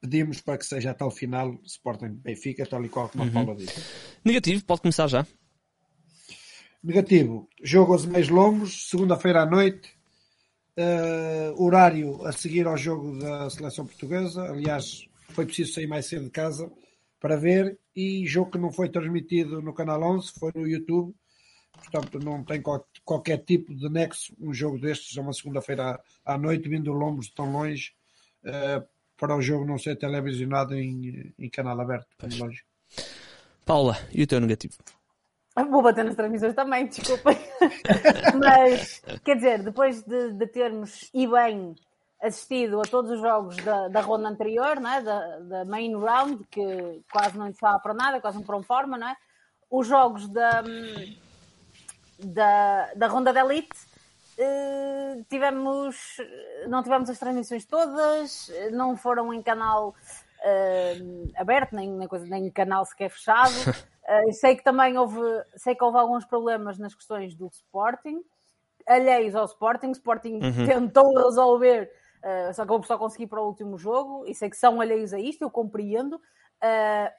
pedimos para que seja até o final Sporting Benfica, tal e qual como a Paula disse. Negativo, pode começar já. Negativo. Jogo aos meios longos, segunda-feira à noite. Uh, horário a seguir ao jogo da seleção portuguesa. Aliás, foi preciso sair mais cedo de casa para ver. E jogo que não foi transmitido no Canal 11, foi no YouTube. Portanto, não tem qual, qualquer tipo de nexo um jogo destes, a uma segunda-feira à, noite, vindo Lombos tão longe, uh, para o jogo não ser televisionado em, em canal aberto. Paula, e o teu negativo? Vou bater nas transmissões também, desculpem. Mas, quer dizer, depois de, de, termos e bem assistido a todos os jogos da, da ronda anterior, né? da, da main round, que quase não estava para nada, quase não foram forma, não é? Os jogos da, da, da ronda da elite, eh, tivemos, não tivemos as transmissões todas, não foram em canal eh, aberto, nem, nem, coisa, nem canal sequer fechado. Uh, sei que também houve, sei que houve alguns problemas nas questões do Sporting, alheios ao Sporting. O Sporting uhum. tentou resolver, uh, só que houve só conseguir para o último jogo, e sei que são alheios a isto, eu compreendo. Uh,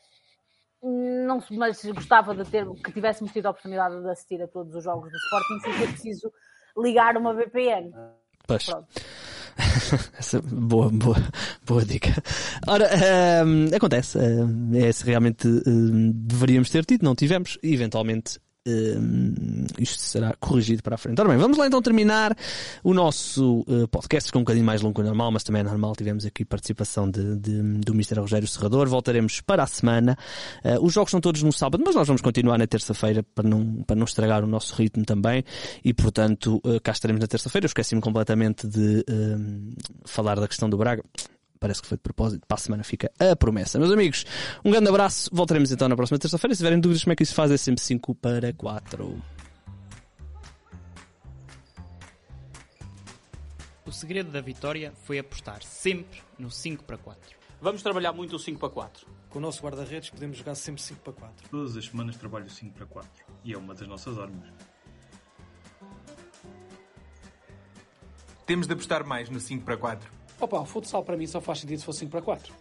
não, mas gostava de ter que tivéssemos tido a oportunidade de assistir a todos os jogos do Sporting sem ser preciso ligar uma VPN. Pois. Essa, boa, boa, boa dica. Ora, um, acontece. Um, é se realmente um, deveríamos ter tido, não tivemos. Eventualmente hum, isto será corrigido para a frente. Ora bem, vamos lá então terminar o nosso uh, podcast, ficou um bocadinho mais longo que o normal, mas também é normal, tivemos aqui participação de, de, do Mr. Rogério Serrador, voltaremos para a semana. Uh, os jogos são todos no sábado, mas nós vamos continuar na terça-feira para não, para não estragar o nosso ritmo também, e portanto uh, cá estaremos na terça-feira. Eu esqueci-me completamente de falar da questão do Braga parece que foi de propósito. Para a semana fica a promessa. Meus amigos, um grande abraço. Voltaremos então na próxima terça-feira. Se tiverem dúvidas como é que isso faz, é sempre 5 para 4. O segredo da vitória foi apostar sempre no 5 para 4. Vamos trabalhar muito o 5 para 4. Com o nosso guarda-redes podemos jogar sempre 5 para 4. Todas as semanas trabalho 5 para 4 e é uma das nossas armas. Temos de apostar mais no 5 para 4. Opa, o futsal para mim só faz sentido se for 5 para 4.